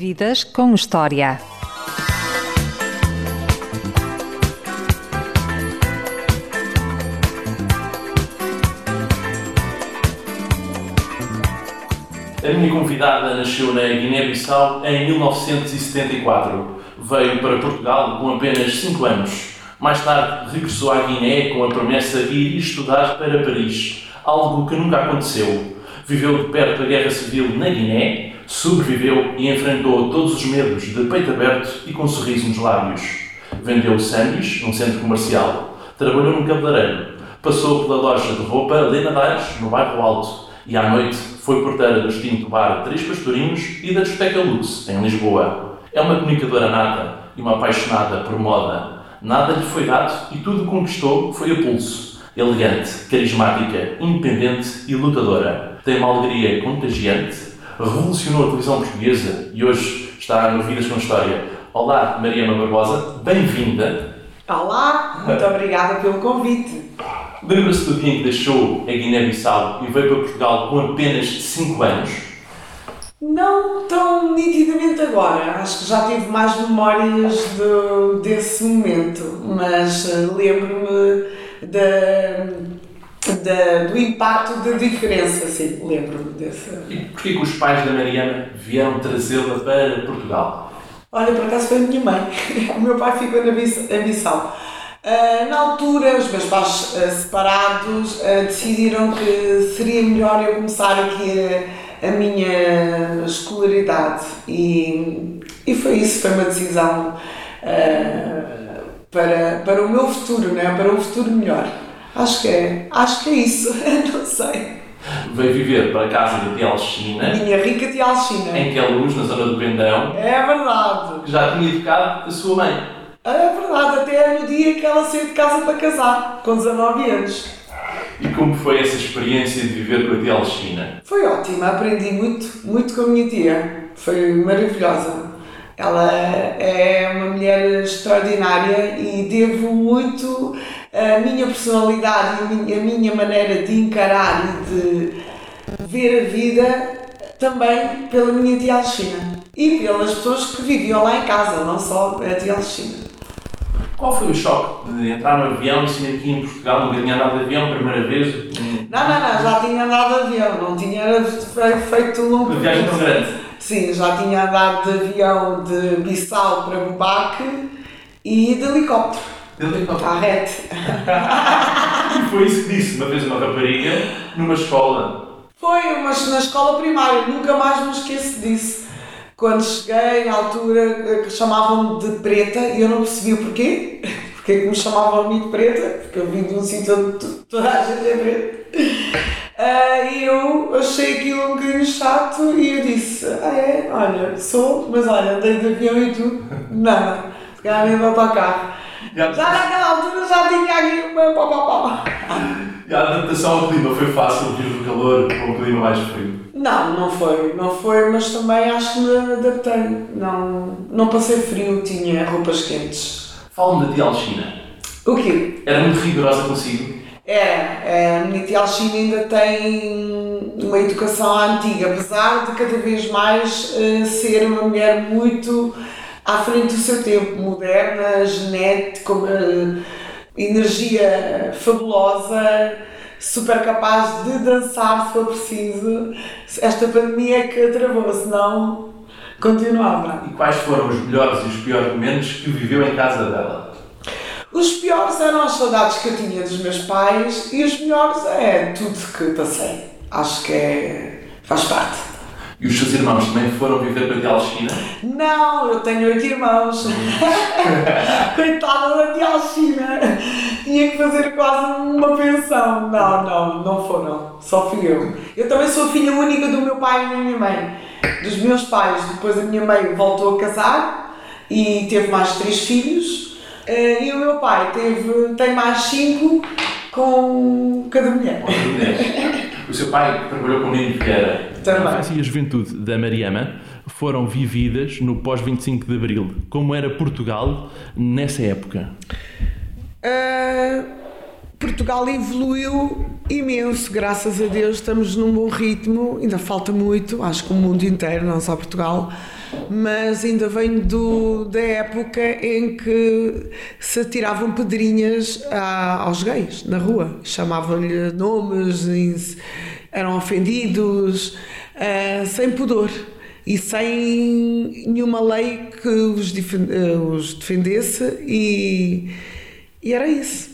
Vidas com História. A minha convidada nasceu na Guiné-Bissau em 1974. Veio para Portugal com apenas 5 anos. Mais tarde regressou à Guiné com a promessa de ir estudar para Paris, algo que nunca aconteceu. Viveu de perto a Guerra Civil na Guiné, sobreviveu e enfrentou todos os medos de peito aberto e com sorriso nos lábios. Vendeu sandes num centro comercial, trabalhou num cabeleireiro, passou pela loja de roupa Lena Dares, no bairro Alto, e à noite foi porteira do extinto bar Três Pastorinhos e da discoteca Luz, em Lisboa. É uma comunicadora nata e uma apaixonada por moda. Nada lhe foi dado e tudo conquistou foi a pulso. Elegante, carismática, independente e lutadora. Tem uma alegria contagiante, revolucionou a televisão portuguesa e hoje está no Vidas com História. Olá, Mariana Barbosa, bem-vinda. Olá, muito obrigada pelo convite. Lembra-se do dia em que deixou a Guiné-Bissau e veio para Portugal com apenas 5 anos? Não tão nitidamente agora, acho que já tive mais memórias do, desse momento, mas eh, lembro-me da, da, do impacto da diferença, sim, lembro-me desse. E porquê que os pais da Mariana vieram trazê-la para Portugal? Olha, por acaso foi a minha mãe, o meu pai ficou na Bissau. Ah, na altura, os meus pais ah, separados ah, decidiram que seria melhor eu começar aqui a, a minha escolaridade e, e foi isso, foi uma decisão para, para o meu futuro, né? para um futuro melhor. Acho que é, acho que é isso, não sei. Veio viver para a casa da tia Alcina, Minha rica tia Alcina. em Queluz, na zona do Pendão, É verdade. que já tinha educado a sua mãe. É verdade, até no dia que ela saiu de casa para casar, com 19 anos. E como foi essa experiência de viver com a tia Alcina? Foi ótima, aprendi muito, muito com a minha tia. Foi maravilhosa. Ela é uma mulher extraordinária e devo muito a minha personalidade e a minha, a maneira de encarar e de ver a vida também pela minha tia Alexina. E pelas pessoas que viviam lá em casa, não só a tia Alexina. Qual foi o choque de entrar no avião e sair aqui em Portugal? Nunca tinha andado de avião, primeira vez? Não, não, não, já tinha andado de avião, não tinha fe- feito um Uma viagem tão grande. Sim, já tinha andado de avião de Bissau para Bubaque e de helicóptero, Ele tem que à rete. E foi isso que disse uma vez uma rapariga numa escola. Foi, mas na escola primária, nunca mais me esqueço disso. Quando cheguei, à altura eh, que chamavam-me de preta e eu não percebi o porquê. Porque que me chamavam a mim de preta? Porque eu vim de um sítio onde to- toda a gente é preta. E eu achei aquilo um bocadinho chato e eu disse: Ah, é? Olha, sou, mas olha, andei de avião e tudo. Nada. Se calhar nem de autocarro. A, Já naquela altura já tinha aqui uma pá, pá, pá. e a adaptação ao clima foi fácil, vir do calor para um clima mais frio. Não, não foi, não foi, mas também acho que me adaptei. Não, não passei frio, tinha roupas quentes. Fala-me da tia Alcina. O quê? Era muito rigorosa consigo? É, a minha tia Alcina ainda tem uma educação antiga, apesar de cada vez mais eh, ser uma mulher muito à frente do seu tempo, moderna, genética, eh, energia fabulosa, super capaz de dançar se for preciso. Esta pandemia é que travou, senão continuava. E quais foram os melhores e os piores momentos que viveu em casa dela? Os piores eram as saudades que eu tinha dos meus pais e os melhores é tudo que passei. Acho que é, faz parte. E os seus irmãos também foram viver com a tia Alcina? Não, eu tenho oito irmãos. Coitada da tia Alcina. Tinha que fazer quase uma pensão. Não, não, não foram. Só fui eu. Eu também sou a filha única do meu pai e da minha mãe. Dos meus pais. Depois a minha mãe voltou a casar e teve mais três filhos. Eh, E o meu pai teve, tem mais cinco com cada mulher. Outra mulher. O seu pai trabalhou com o Nino Vieira. A Também. infância e a juventude da Mariama foram vividas no pós-25 de Abril. Como era Portugal nessa época? Uh, Portugal evoluiu imenso, graças a Deus, estamos num bom ritmo, ainda falta muito, acho que o mundo inteiro, não só Portugal, mas ainda venho do, da época em que se atiravam pedrinhas a, aos gays na rua, chamavam-lhe nomes, eram ofendidos, uh, sem pudor e sem nenhuma lei que os, os defendesse, e, e era isso.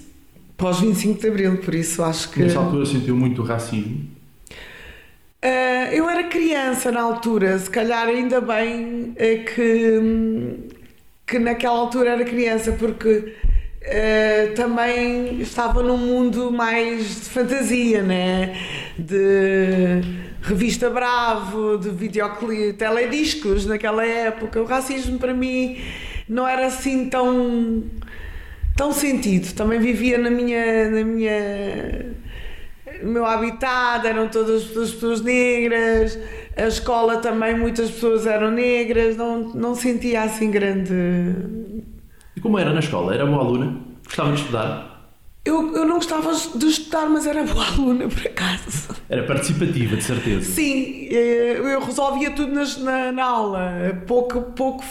Pós 25 de Abril, por isso acho que. Nessa altura sentiu muito racismo? Uh, eu era criança na altura, se calhar ainda bem é que, que naquela altura era criança, porque uh, também estava num mundo mais de fantasia, né? De revista Bravo, de videoclipe, telediscos naquela época. O racismo para mim não era assim tão tão sentido. Também vivia na minha na minha no meu habitat, eram todas as pessoas negras, a escola também muitas pessoas eram negras, não, não sentia assim grande. E como era na escola? Era boa aluna? Gostava de estudar? Eu, eu não gostava de estudar, mas era boa aluna, por acaso. Era participativa, de certeza. Sim, eh, eu resolvia tudo nas, na, na, aula. Pouco, pouco,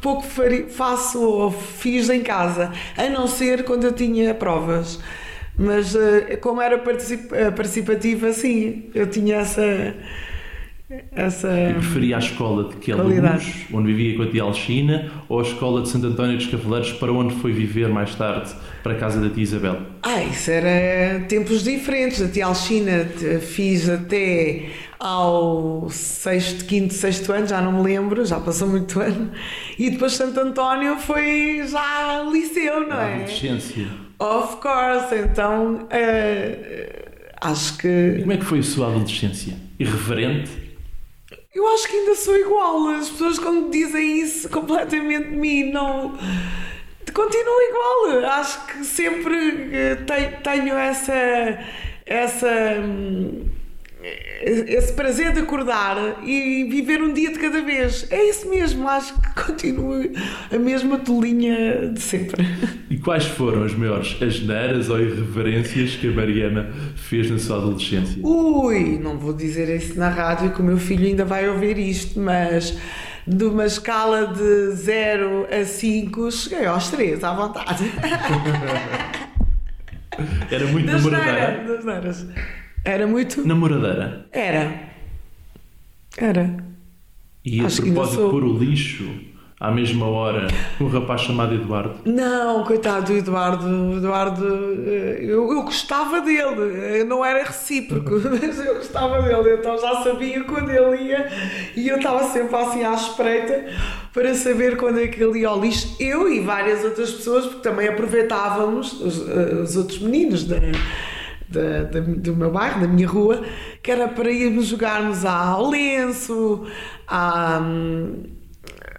pouco faço ou fiz em casa, a não ser quando eu tinha provas. Mas eh, como era eh, participativa, sim, eu tinha essa essa e preferia a escola de que alunos, onde vivia com a tia Alchina, ou a escola de Santo António dos Cavaleiros, para onde foi viver mais tarde, para a casa da tia Isabel? Ah, isso era tempos diferentes. A tia Alchina fiz até ao sexto, quinto, sexto ano, já não me lembro, já passou muito ano. E depois Santo António foi já liceu, não é? Adolescência. Of course, então uh, acho que. E como é que foi a sua adolescência? Irreverente? Eu acho que ainda sou igual. As pessoas quando dizem isso completamente de mim, não. Continuo igual. Acho que sempre eh, tenho essa. essa hum, esse prazer de acordar e viver um dia de cada vez. É isso mesmo, acho que continua a mesma tolinha de sempre. E quais foram as maiores asneiras ou irreverências que a Mariana fez na sua adolescência? Ui, não vou dizer isso na rádio que o meu filho ainda vai ouvir isto, mas de uma escala de 0 a 5 cheguei aos 3, à vontade. Era muito namoradeira? Das era muito. Namoradeira? Era. Era. E a Acho propósito de pôr o lixo à mesma hora com um rapaz chamado Eduardo? Não, coitado do Eduardo. Eduardo, eh, eu, eu gostava dele, não era recíproco, mas eu gostava dele, então já sabia quando ele ia e eu estava sempre assim à espreita para saber quando é que ele ia ao lixo. Eu e várias outras pessoas, porque também aproveitávamos, os, eh, os outros meninos da da, da, do meu bairro, da minha rua, que era para irmos jogarmos ao lenço, à,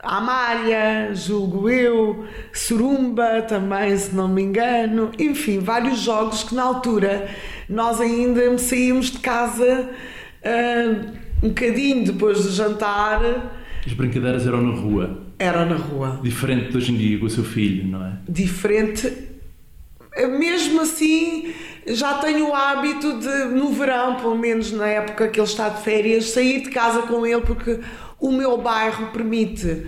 à malha, julgo eu, surumba também, se não me engano, enfim, vários jogos que na altura nós ainda saímos de casa uh, um bocadinho depois do jantar. As brincadeiras eram na rua. Eram na rua. Diferente de hoje em dia com o seu filho, não é? Diferente. Mesmo assim, já tenho o hábito de, no verão, pelo menos na época que ele está de férias, sair de casa com ele porque o meu bairro permite.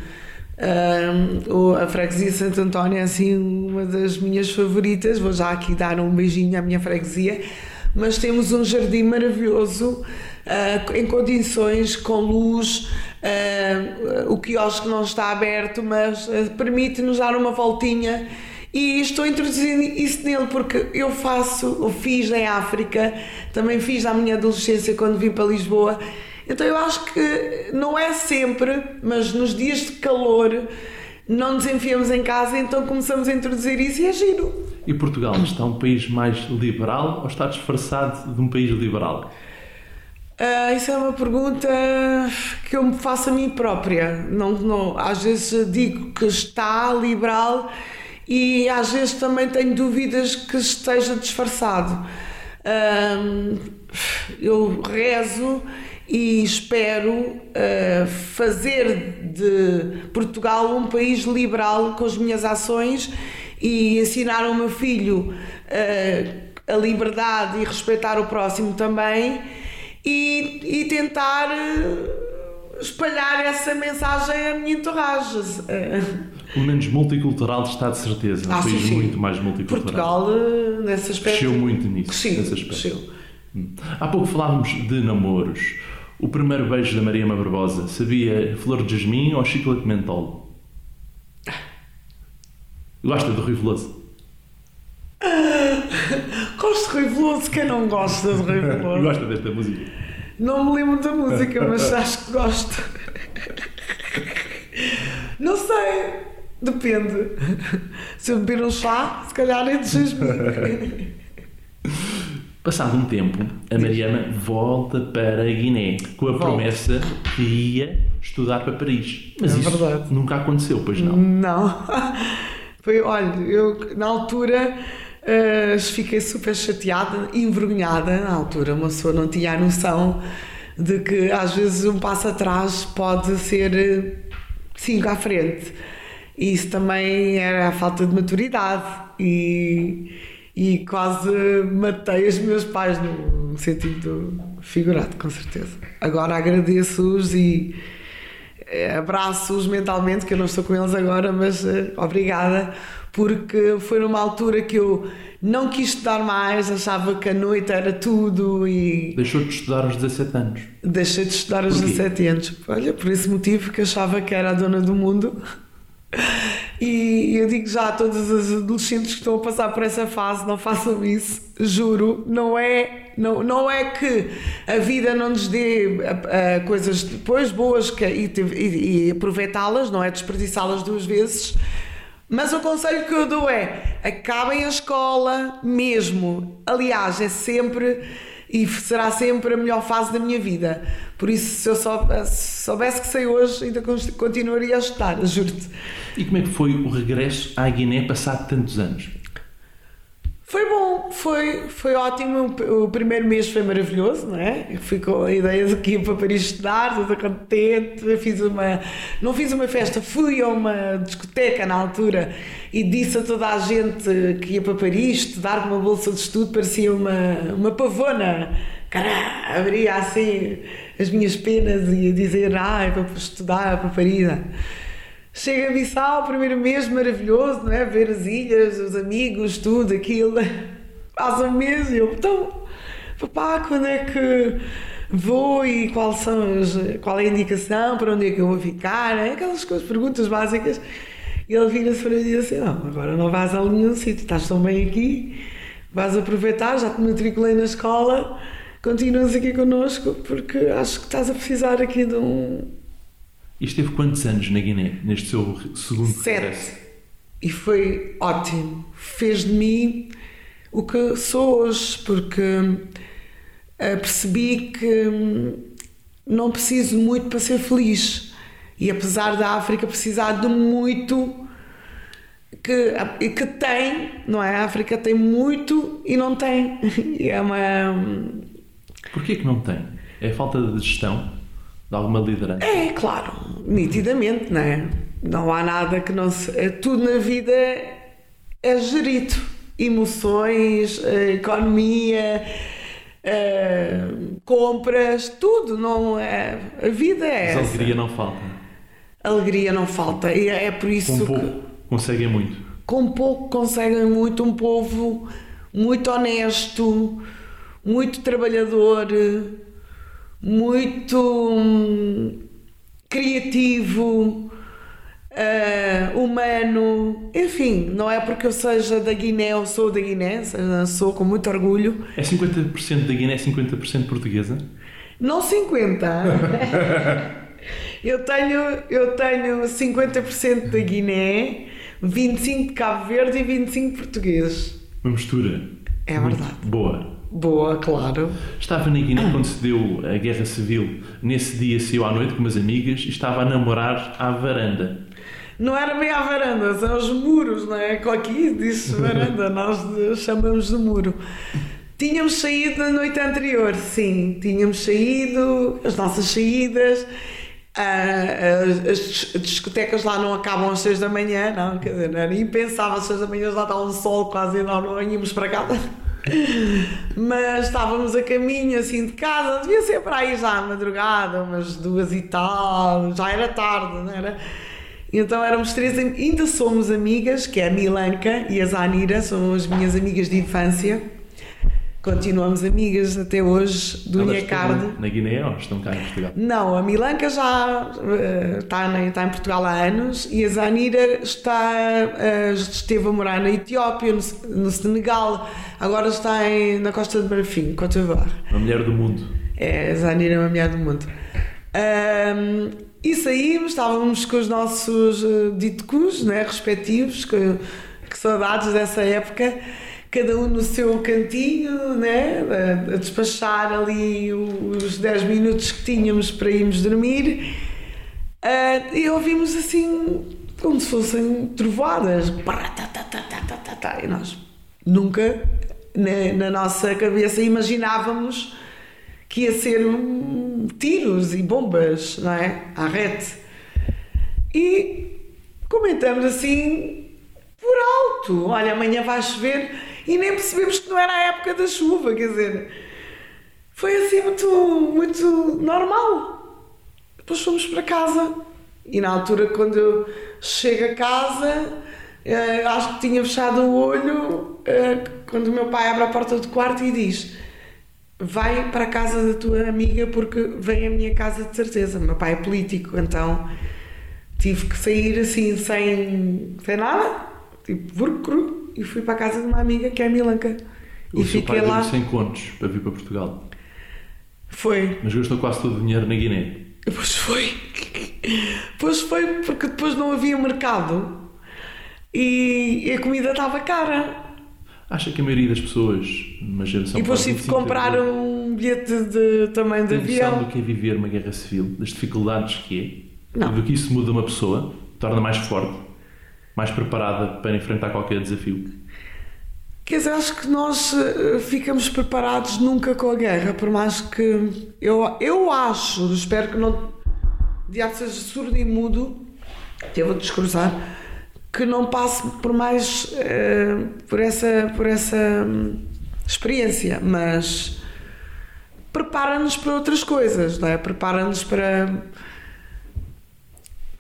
A freguesia Santo António é assim uma das minhas favoritas. Vou já aqui dar um beijinho à minha freguesia. Mas temos um jardim maravilhoso, uh, em condições, com luz. Uh, o quiosque não está aberto, mas uh, permite-nos dar uma voltinha e estou introduzindo isso nele porque eu faço, ou fiz em África, também fiz na minha adolescência quando vim para Lisboa. Então eu acho que não é sempre, mas nos dias de calor não nos enfiamos em casa, então começamos a introduzir isso e é giro. E Portugal está um país mais liberal ou está disfarçado de um país liberal? Uh, isso é uma pergunta que eu me faço a mim própria. Não, não, às vezes digo que está liberal e às vezes também tenho dúvidas que esteja disfarçado. eu rezo e espero uh, fazer de Portugal um país liberal com as minhas ações e ensinar ao meu filho uh, a liberdade e respeitar o próximo também e, e tentar uh, espalhar essa mensagem a minha entourage. Pelo menos multicultural está de certeza. Ah, um país sim, sim. muito mais multicultural. Portugal, eh, nesse aspecto. Cresceu muito nisso, Sim, nesse aspecto. cresceu. Hum. Há pouco falávamos de namoros. O primeiro beijo da Maria Barbosa sabia flor de jasmim ou chiclete de mentol? Gosta do Rui Veloso? Gosto de Rui Veloso, quem não gosta de Rui Veloso? Gosta desta música? Não me lembro da música, mas acho que gosto. Não sei, depende. Se eu beber um chá, se calhar é de jasmim. Passado um tempo, a Mariana volta para a Guiné com a Volta. promessa que ia estudar para Paris. Mas É isso verdade. nunca aconteceu, pois não? Não. Foi, olha, eu na altura eh, fiquei super chateada, envergonhada. Na altura, uma pessoa não tinha a noção de que às vezes um passo atrás pode ser eh, cinco à frente. E isso também era a falta de maturidade e, e quase matei os meus pais no sentido figurado, com certeza. Agora agradeço-os e eh, abraço-os mentalmente, que eu não estou com eles agora, mas eh, obrigada, porque foi numa altura que eu não quis estudar mais, achava que a noite era tudo e Deixou de estudar aos 17 anos. deixei de estudar aos Porquê? 17 anos. Olha, por esse motivo que achava que era a dona do mundo. E eu digo já a todos os adolescentes que estão a passar por essa fase, não façam isso, juro, não é, não, não é que a vida não nos dê ah, coisas depois boas que, e, e- e aproveitá-las, não é desperdiçá-las duas vezes, mas o conselho que eu dou é acabem a escola mesmo. Aliás, é sempre e será sempre a melhor fase da minha vida. Por isso, se eu soubesse, que sei hoje, ainda con- continuaria a estudar, juro-te. E como é que foi o regresso à Guiné passado tantos anos? Foi bom, foi, foi ótimo. O primeiro mês foi maravilhoso, não é? Eu fui com a ideia de que ia para Paris estudar, toda contente. Fiz uma, não fiz uma festa, fui a uma discoteca na altura e disse a toda a gente que ia para Paris estudar com uma bolsa de estudo, parecia uma, uma pavona. Cara, abria assim as minhas penas e ia dizer: Ah, é para estudar para Paris. Chega a Bissau, primeiro mês maravilhoso, não é? Ver as ilhas, os amigos, tudo aquilo. Passa um mês e eu, então, papá, quando é que vou e qual, são as, qual é a indicação, para onde é que eu vou ficar? É Aquelas coisas, perguntas básicas. E ele vira-se para mim e diz assim: Não, agora não vais a nenhum sítio, estás tão bem aqui, vais aproveitar, já te matriculei na escola, continuas aqui connosco, porque acho que estás a precisar aqui de um, E esteve quantos anos na Guiné, neste seu segundo regresso? Sete. E foi ótimo. Fez de mim o que sou hoje, porque eh, percebi que hum, não preciso muito para ser feliz. E apesar da África precisar de muito que, que tem, não é? A África tem muito e não tem. E é uma. hum, Porquê que não tem? É a falta de gestão? De alguma liderança? É, claro, nitidamente, não é? Não há nada que não se. é- Tudo na vida é gerido. Emoções, eh, economia, eh, compras, tudo. Não é, a vida é Mas essa. alegria não falta. Alegria não falta. E é por isso Com que pouco conseguem muito. com pouco conseguem muito um povo muito honesto, muito trabalhador, muito hum, criativo, ah, humano, enfim, não é porque eu seja da Guiné ou sou da Guiné, sou com muito orgulho. É 50% da Guiné, 50% portuguesa? Não 50. eu tenho, eu tenho 50% da Guiné, 25 de Cabo Verde e 25 português. Uma mistura. É verdade. Boa. Boa, claro. Estava na Guiné quando se deu a Guerra Civil. Nesse dia saiu à noite com umas amigas e estava a namorar à varanda. Não era bem à varanda, são os muros, não é? Aqui diz varanda, nós chamamos de muro. Tínhamos saído na noite anterior, sim, tínhamos saído, as nossas saídas, as, as discotecas lá não acabam às 6 da manhã, não, quer dizer, não era impensável às 6 da manhã, lá está um sol quase enorme, não íamos para casa. Mas estávamos a caminho assim de casa, devia ser para aí já à madrugada, umas duas e tal, já era tarde, não era? Então éramos três, ainda somos amigas, que é a Milanca e a Zanira, são as minhas amigas de infância. Continuamos amigas até hoje, do estão Na Guiné ou estão cá em Portugal? Não, a Milanca já eh, está, está em Portugal há anos e a Zanira está, eh, esteve a morar na Etiópia, no, no Senegal, agora está em- na Costa de Marfim, Cote d'Ivoire. Uma mulher do mundo. É, a Zanira é uma mulher do mundo. Ahm, e saímos, estávamos com os nossos uh, ditcus, né, respectivos, que, que saudades dessa época, cada um no seu cantinho, né, a, a despachar ali os 10 minutos que tínhamos para irmos dormir. Ah, e ouvimos assim, como se fossem trovoadas. Tá, tá, tá. E nós nunca, na, na nossa cabeça, imaginávamos que ia ser um, tiros e bombas, não é? À rete. E comentamos assim por alto: olha, amanhã vai chover, e nem percebemos que não era a época da chuva, quer dizer, foi assim muito, muito normal. Depois fomos para casa, e na altura, quando eu chego a casa, eh, acho que tinha fechado o olho eh, quando o meu pai abre a porta do quarto e diz vai para a casa da tua amiga porque vem à minha casa de certeza. Meu pai é político, então tive que sair assim sem, sem nada, tipo burcru, e fui para a casa de uma amiga que é a Milanca. O e seu fiquei pai lá. deu 100 contos para vir para Portugal. Foi. Mas gastou quase todo o dinheiro na Guiné. Pois foi. Pois foi, porque depois não havia mercado e a comida estava cara. Acha que a maioria das pessoas, numa geração E depois tive 25 comprar anos, um bilhete de, também de avião. do que é viver uma guerra civil, das dificuldades que é, Não. do que isso muda uma pessoa, torna mais forte, mais preparada para enfrentar qualquer desafio. Quer dizer, acho que nós eh, ficamos preparados nunca com a guerra, por mais que eu, eu acho, espero que não diabo seja surdo e mudo, vou descruzar, que não passe por mais eh, por essa, por essa hum, experiência, mas prepara-nos para outras coisas, não é? Prepara-nos para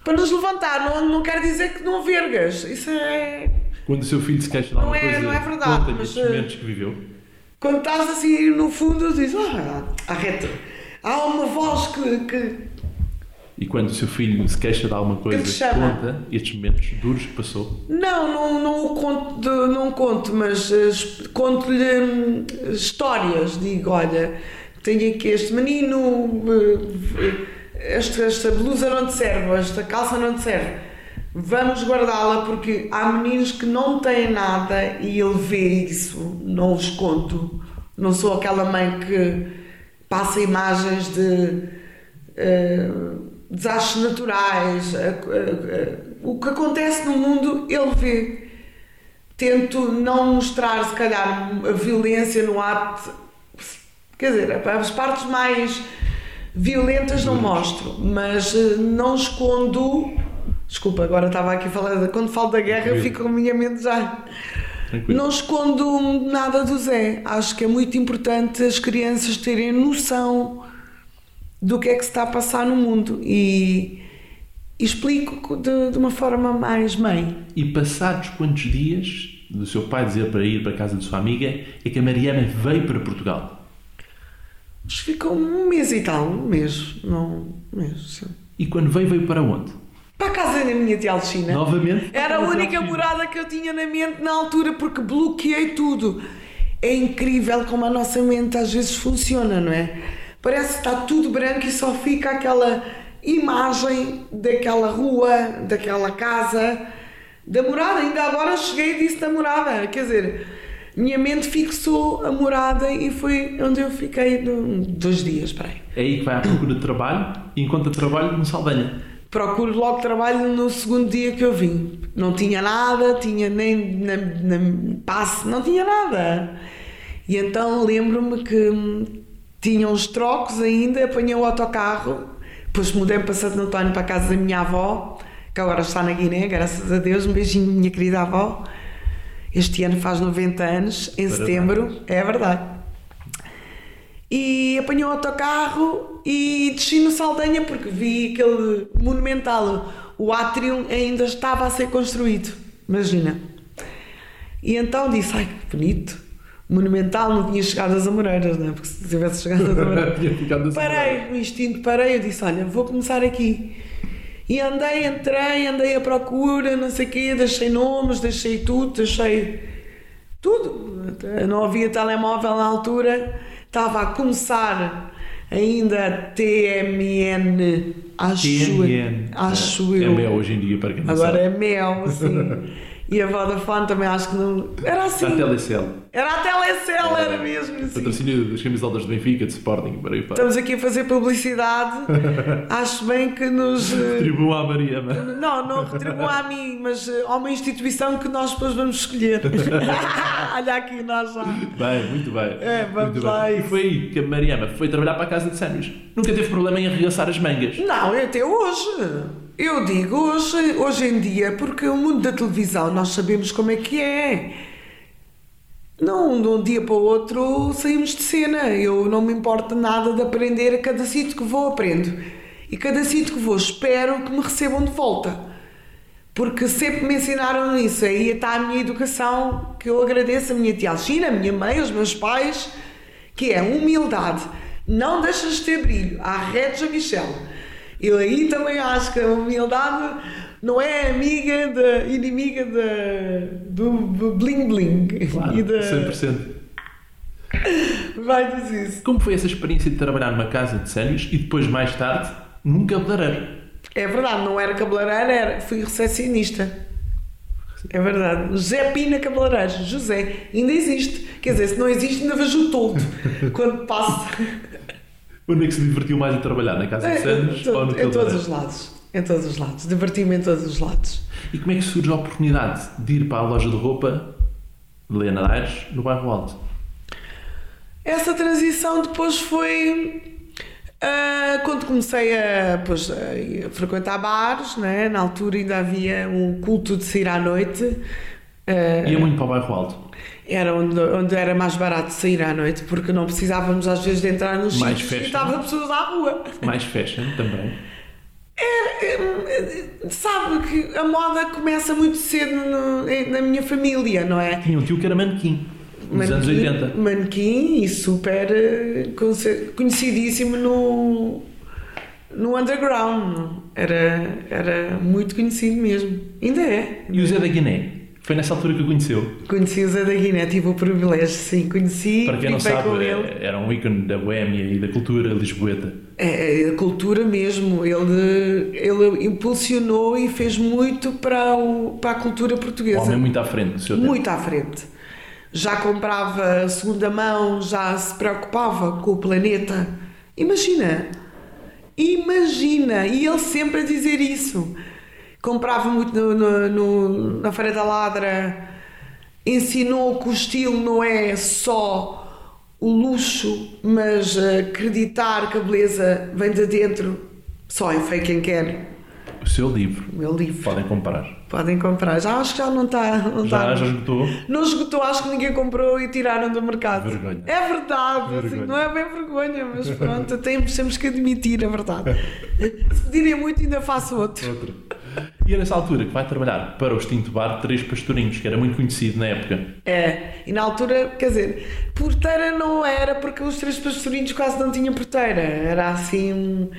para nos levantar, não, não quer dizer que não vergas, isso é Quando o seu filho se queixa de Não alguma é- coisa, não é verdade, conta-lhe mas, eh, momentos que viveu. Quando estás assim no fundo, dizes, ah, arreta. Há uma voz que, que E quando o seu filho se queixa de alguma coisa, te chama? conta estes momentos duros que passou. Não, não, não o conto, de- não conto, mas eh, conto-lhe hum, histórias. Digo, olha, tenho aqui este menino, eh, esta, esta blusa não te serve, esta calça não te serve. Vamos guardá-la porque há meninos que não têm nada e ele vê isso, não os conto. Não sou aquela mãe que passa imagens de eh, desastres naturais, eh, eh, o que acontece no mundo, ele vê. Tento não mostrar, se calhar, a violência no ato. Quer dizer, as partes mais violentas não mostro, mas eh, não escondo. Desculpa, agora estava aqui a falar. Quando falo da guerra, eu fico com a minha mente já. Tranquilo. Não escondo nada do Zé. Acho que é muito importante as crianças terem noção do que é que se está a passar no mundo e, e explico de, de uma forma mais mãe. E passados quantos dias do seu pai dizer para ir para a casa de sua amiga é que a Mariana veio para Portugal? Que ficou um mês e tal, um mês, não, um mês, sim. E quando veio, veio para onde? Para a casa da minha tia Alcina. Novamente? Era a única morada que eu tinha na mente na altura porque bloqueei tudo. É incrível como a nossa mente às vezes funciona, não é? Parece que está tudo branco e só fica aquela imagem daquela rua, daquela casa, da morada. Ainda agora cheguei e disse da morada. Quer dizer, minha mente fixou a morada e foi onde eu fiquei do- dois dias, para aí. É aí que vai à procura de trabalho e encontra trabalho no Saldanha. Procuro logo trabalho no segundo dia que eu vim. Não tinha nada, tinha nem na, na passe, não tinha nada. E então lembro-me que hum, tinha uns trocos ainda, apanhei o autocarro, depois mudei para Santo António para a casa da minha avó, que agora está na Guiné, graças a Deus, um beijinho, minha querida avó. Este ano faz 90 anos, em Parabéns. setembro, é verdade. E apanhou o autocarro e desci no Saldanha porque vi aquele monumental. O átrio ainda estava a ser construído, imagina. E então disse: Ai que bonito, monumental, não tinha chegado às Amoreiras, não é? Porque se tivesse chegado às Amoreiras. Parei, no instinto parei, eu disse, olha, vou começar aqui. E andei, entrei, andei à procura, não sei o quê, deixei nomes, deixei tudo, deixei tudo. Não havia telemóvel na altura, estava a começar ainda a TMN, acho, TNN. acho é, eu. É mel hoje em dia, para quem não Agora sabe. é mel, assim. e a Vodafone também acho que não. Era assim. A Telecel. Era a Telecel, era mesmo assim. Patrocínio das camisolas de Benfica, de Sporting, para aí para. Estamos aqui a fazer publicidade. Acho bem que nos. eh, Retribua à Mariana. Não, não retribua a mim, mas eh, a uma instituição que nós depois vamos escolher. Olha aqui, nós já. Bem, muito bem. É, vamos Muito lá, bem. E foi aí que a Mariana foi trabalhar para a casa de Sandwich. Nunca teve problema em arregaçar as mangas. Não, até hoje. Eu digo hoje, hoje em dia, porque o mundo da televisão nós sabemos como é que é. Não, de um dia para o outro saímos de cena. Eu não me importo nada de aprender. A cada sítio que vou, aprendo. E cada sítio que vou, espero que me recebam de volta. Porque sempre me ensinaram isso. Aí está a minha educação, que eu agradeço a minha tia Alcina, a minha mãe, os meus pais, que é humildade. Não deixas de ter brilho. Há Regia Michel. Eu aí também acho que a humildade não é amiga da inimiga da, do, do bling bling. Claro, e da, 100%. Vai dizer isso. Como foi essa experiência de trabalhar numa casa de Sandwich e depois, mais tarde, num cabeleireiro? É verdade, não era cabeleireiro, era, fui recepcionista. É verdade. José Pina Cabeleireiros. José. Ainda existe. Quer dizer, se não existe, ainda vejo o todo. Quando passo. Onde é que se divertiu mais a trabalhar? Na casa de É, ou no em todos cabeleireiro? os lados. Em todos os lados. Diverti-me em todos os lados. E como é que surge a oportunidade de ir para a loja de roupa de Helena Aires, no bairro Alto? Essa transição depois foi ah, quando comecei a, pois, a frequentar bares, né? na altura ainda havia um culto de sair à noite. ah, Ia muito para o bairro Alto. era onde, onde era mais barato sair à noite, porque não precisávamos às vezes de entrar nos sítios e estavam pessoas à rua. Mais fashion também. É, é, sabe que a moda começa muito cedo no- na minha família, não é? Tinha um tio que era manequim, nos anos Manequim- 80. Manequim e super eh, conhecidíssimo no, no underground. Era, era muito conhecido mesmo. Ainda é. E o Zé da Guiné? Foi nessa altura que o conheceu. Conheci o Zé da Guiné, tive o privilégio, sim, conheci, Para quem não sabe, é- era um ícone da boémia e da cultura lisboeta. É, a cultura mesmo, ele, ele impulsionou e fez muito para, o, para a cultura portuguesa. homem muito à frente do seu tempo. Muito à frente. Já comprava segunda mão, já se preocupava com o planeta. Imagina! Imagina! E ele sempre a dizer isso. Comprava muito no- no- no- na Feira da Ladra, ensinou que o estilo não é só o luxo, mas acreditar que a beleza vem de dentro. Só é feio quem quer. O seu livro. O meu livro. Podem comprar. Podem comprar. Já acho que já não está. Não Já, está. já esgotou? Não esgotou, acho que ninguém comprou e tiraram do mercado. Vergonha. É verdade, assim, Vergonha. não é bem vergonha, mas pronto, temos, temos que admitir a verdade. Se pedirem muito, ainda faço outro. Outro. E é nessa altura que vai trabalhar para o extinto bar Três Pastorinhos, que era muito conhecido na época. É, e na altura, quer dizer, porteira não era porque os três pastorinhos quase não tinham porteira. Era assim.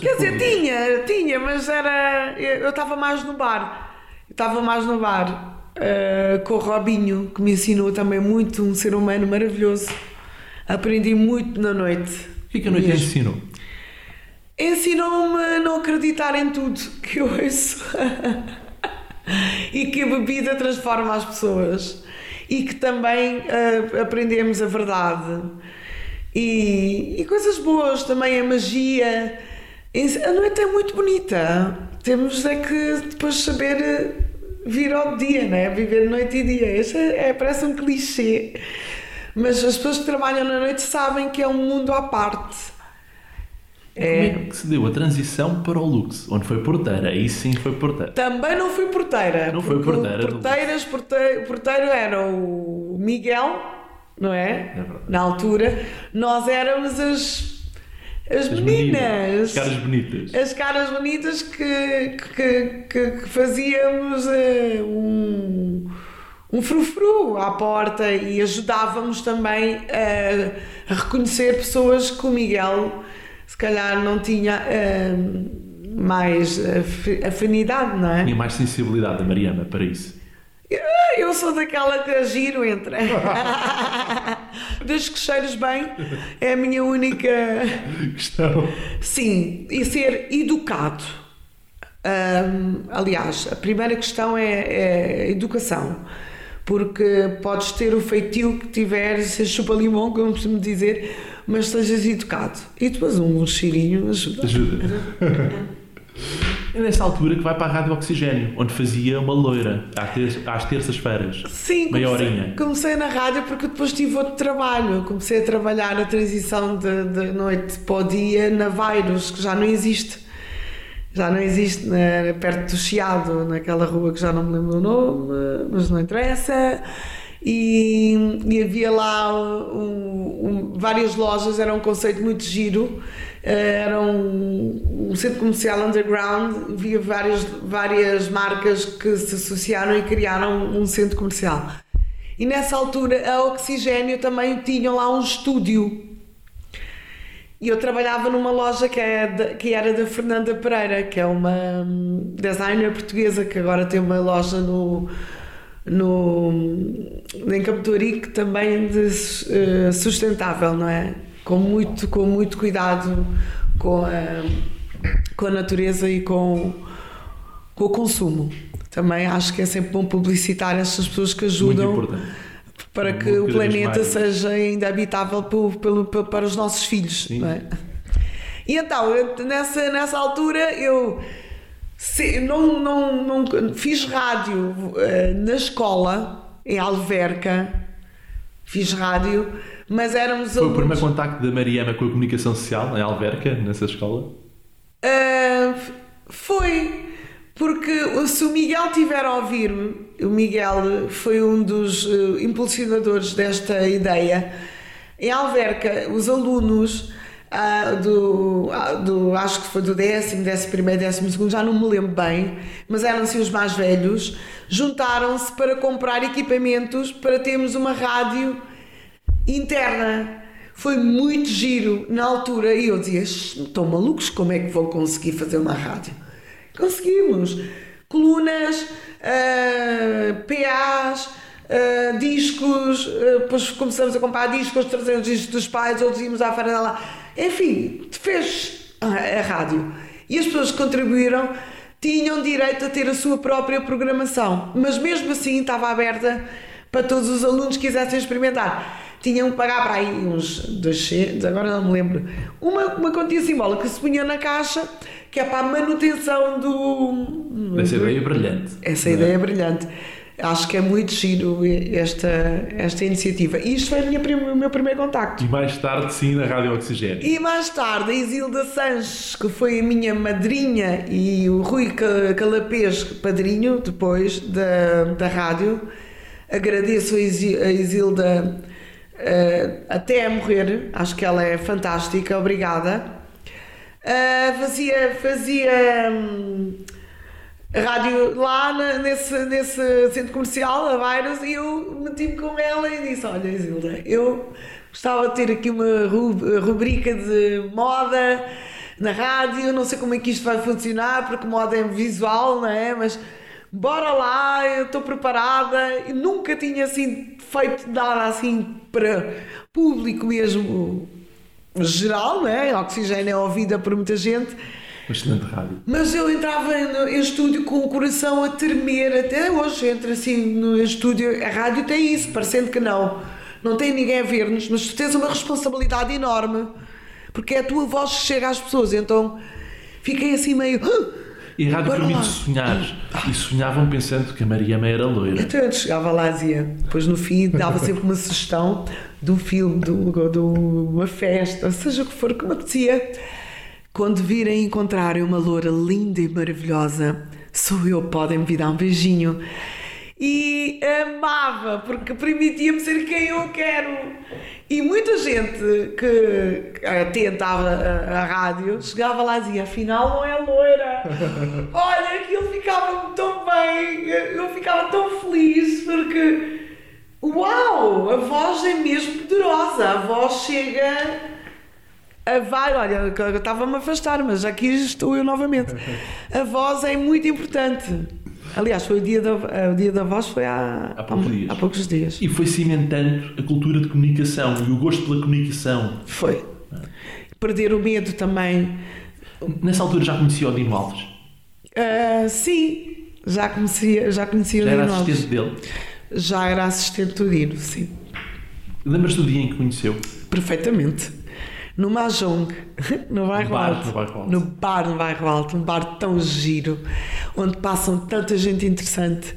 Quer dizer, tinha, tinha, mas era. Eu estava mais no bar. Estava mais no bar eh, com o Robinho, que me ensinou também muito, um ser humano maravilhoso. Aprendi muito na noite. O que é que a noite ensinou? Ensinou-me a não acreditar em tudo que eu ouço. e que a bebida transforma as pessoas. E que também eh, aprendemos a verdade. E, e coisas boas, também a magia. A noite é muito bonita. Temos é que depois saber eh, vir ao dia, né? viver noite e dia. Isso é, é- parece um clichê. Mas as pessoas que trabalham na noite sabem que é um mundo à parte. Como é que se deu a transição para o Lux? Onde foi porteira? Aí sim foi porteira. Também não fui porteira. Não foi porteira Porteiras, porteiro, porteiro era o Miguel, não é? verdade. Na altura. Nós éramos as, as, As meninas. As caras bonitas. As caras bonitas que, que, que, que fazíamos eh, um, um frufru à porta e ajudávamos também a, a reconhecer pessoas que o Miguel se calhar não tinha eh, mais af- afinidade, não é? Tinha mais sensibilidade a Mariana para isso. Eu sou daquela que giro entre. Desde que cheiros bem, é a minha única. Questão. Sim, e ser educado. Hum, aliás, a primeira questão é, é educação. Porque podes ter o feitio que tiveres, chupa-limão, como costumo dizer, mas sejas educado. E depois um cheirinho ajuda. Ajuda. É nessa altura que vai para a Rádio Oxigênio, onde fazia uma loira, às ter- às terças-feiras. Sim, Meia comecei, horinha. comecei na rádio porque depois tive outro trabalho. Comecei a trabalhar a transição de, de noite para o dia na Vairos, que já não existe. Já não existe na- perto do Chiado, naquela rua que já não me lembro o nome, mas não interessa. E, e havia lá um- um- várias lojas, era um conceito muito giro. Eh, Era um, um centro comercial underground, havia várias, várias marcas que se associaram e criaram um centro comercial. E nessa altura a Oxigênio também tinha lá um estúdio. E eu trabalhava numa loja que, é da- que era da Fernanda Pereira, que é uma hum, designer portuguesa que agora tem uma loja no, no, em Ourique também de eh, sustentável, não é? Com muito, com muito cuidado com a, com a natureza e com, com o consumo. Também acho que é sempre bom publicitar essas pessoas que ajudam para que o planeta mais. seja ainda habitável pelo, pelo- pe- para os nossos filhos. É? E então, nessa, nessa altura, eu se- não, não, não, fiz rádio eh, na escola, em Alverca, fiz rádio, mas éramos Foi o alunos- primeiro contacto da Mariana com a comunicação social, em Alverca, nessa escola. Ah, foi porque se o Miguel tiver a ouvir-me, o Miguel foi um dos eh, impulsionadores desta ideia. Em Alverca, os alunos ah, do, ah, do, acho que foi do décimo, décimo primeiro, décimo segundo, já não me lembro bem, mas eram assim os mais velhos, juntaram-se para comprar equipamentos para termos uma rádio interna. Foi muito giro na altura e eu dizia: estão malucos, como é que vão conseguir fazer uma rádio? Conseguimos. Colunas, ah, PAs, ah, discos, ah, depois começamos a comprar discos, trazemos discos dos pais, outros íamos à feira. Enfim, fez a, a rádio. E as pessoas que contribuíram tinham direito a ter a sua própria programação, mas mesmo assim estava aberta para todos os alunos que quisessem experimentar. Tinham que pagar para aí uns 200, agora não me lembro, uma, uma quantia simbólica que se punha na caixa, que é para a manutenção do. Dessa ideia brilhante. Essa é? ideia é brilhante. Acho que é muito giro esta, esta iniciativa. E isto foi minha o meu primeiro contacto. E mais tarde, sim, na Rádio Oxigênio. E mais tarde, a Isilda Sanches, que foi a minha madrinha, e o Rui Ca- Calapês, padrinho, depois da, da rádio. Agradeço a Isi- a Isilda eh, até a morrer, acho que ela é fantástica, obrigada. Ah, fazia fazia hum, rádio lá na- nesse, nesse centro comercial, a Vairas, e eu meti-me com ela e disse: Olha, Isilda, eu gostava de ter aqui uma ru- rubrica de moda na rádio, não sei como é que isto vai funcionar, porque moda é visual, não é? Mas bora lá, eu estou preparada. E nunca tinha assim feito nada assim para público mesmo geral, não é? Oxigênio é ouvida por muita gente. Uma excelente rádio. Mas eu entrava no, em estúdio com o coração a tremer, até hoje entra assim no estúdio. A rádio tem isso, parecendo que não. Não tem ninguém a ver-nos, mas tu tens uma responsabilidade enorme, porque é a tua voz que chega às pessoas. Então fiquei assim meio. "Ah!" E a rádio permite sonhar. E sonhavam pensando que a Mariana era loira. Então eu chegava lá e dizia, depois no fim dava sempre uma sugestão de um filme, de uma festa, seja o que for, que me apetecia. Quando virem encontrarem uma loura linda e maravilhosa, sou eu, podem me dar um beijinho. E amava, porque permitia-me ser quem eu quero. E muita gente que atentava a, a rádio chegava lá e dizia: afinal não é loira. Olha, aquilo ficava tão bem, eu ficava tão feliz porque, uau, a voz é mesmo poderosa, a voz chega a vai, olha, eu estava-me a afastar, mas aqui estou eu novamente. A voz é muito importante. Aliás, foi o dia da, o dia da voz foi há, Há poucos dias. há poucos dias. E foi cimentando a cultura de comunicação e o gosto pela comunicação. Foi. Perder o medo também. Nessa altura já conhecia o Dino Alves. Ah, sim, já conhecia, já conhecia Já o era Dino Alves. assistente dele. Já era assistente do Dino, sim. Lembras-te do dia em que conheceu? Perfeitamente. No Mahjong, no bairro bar, Alto. no bairro Alto. No bar no bairro Alto, um bar tão giro, onde passam tanta gente interessante.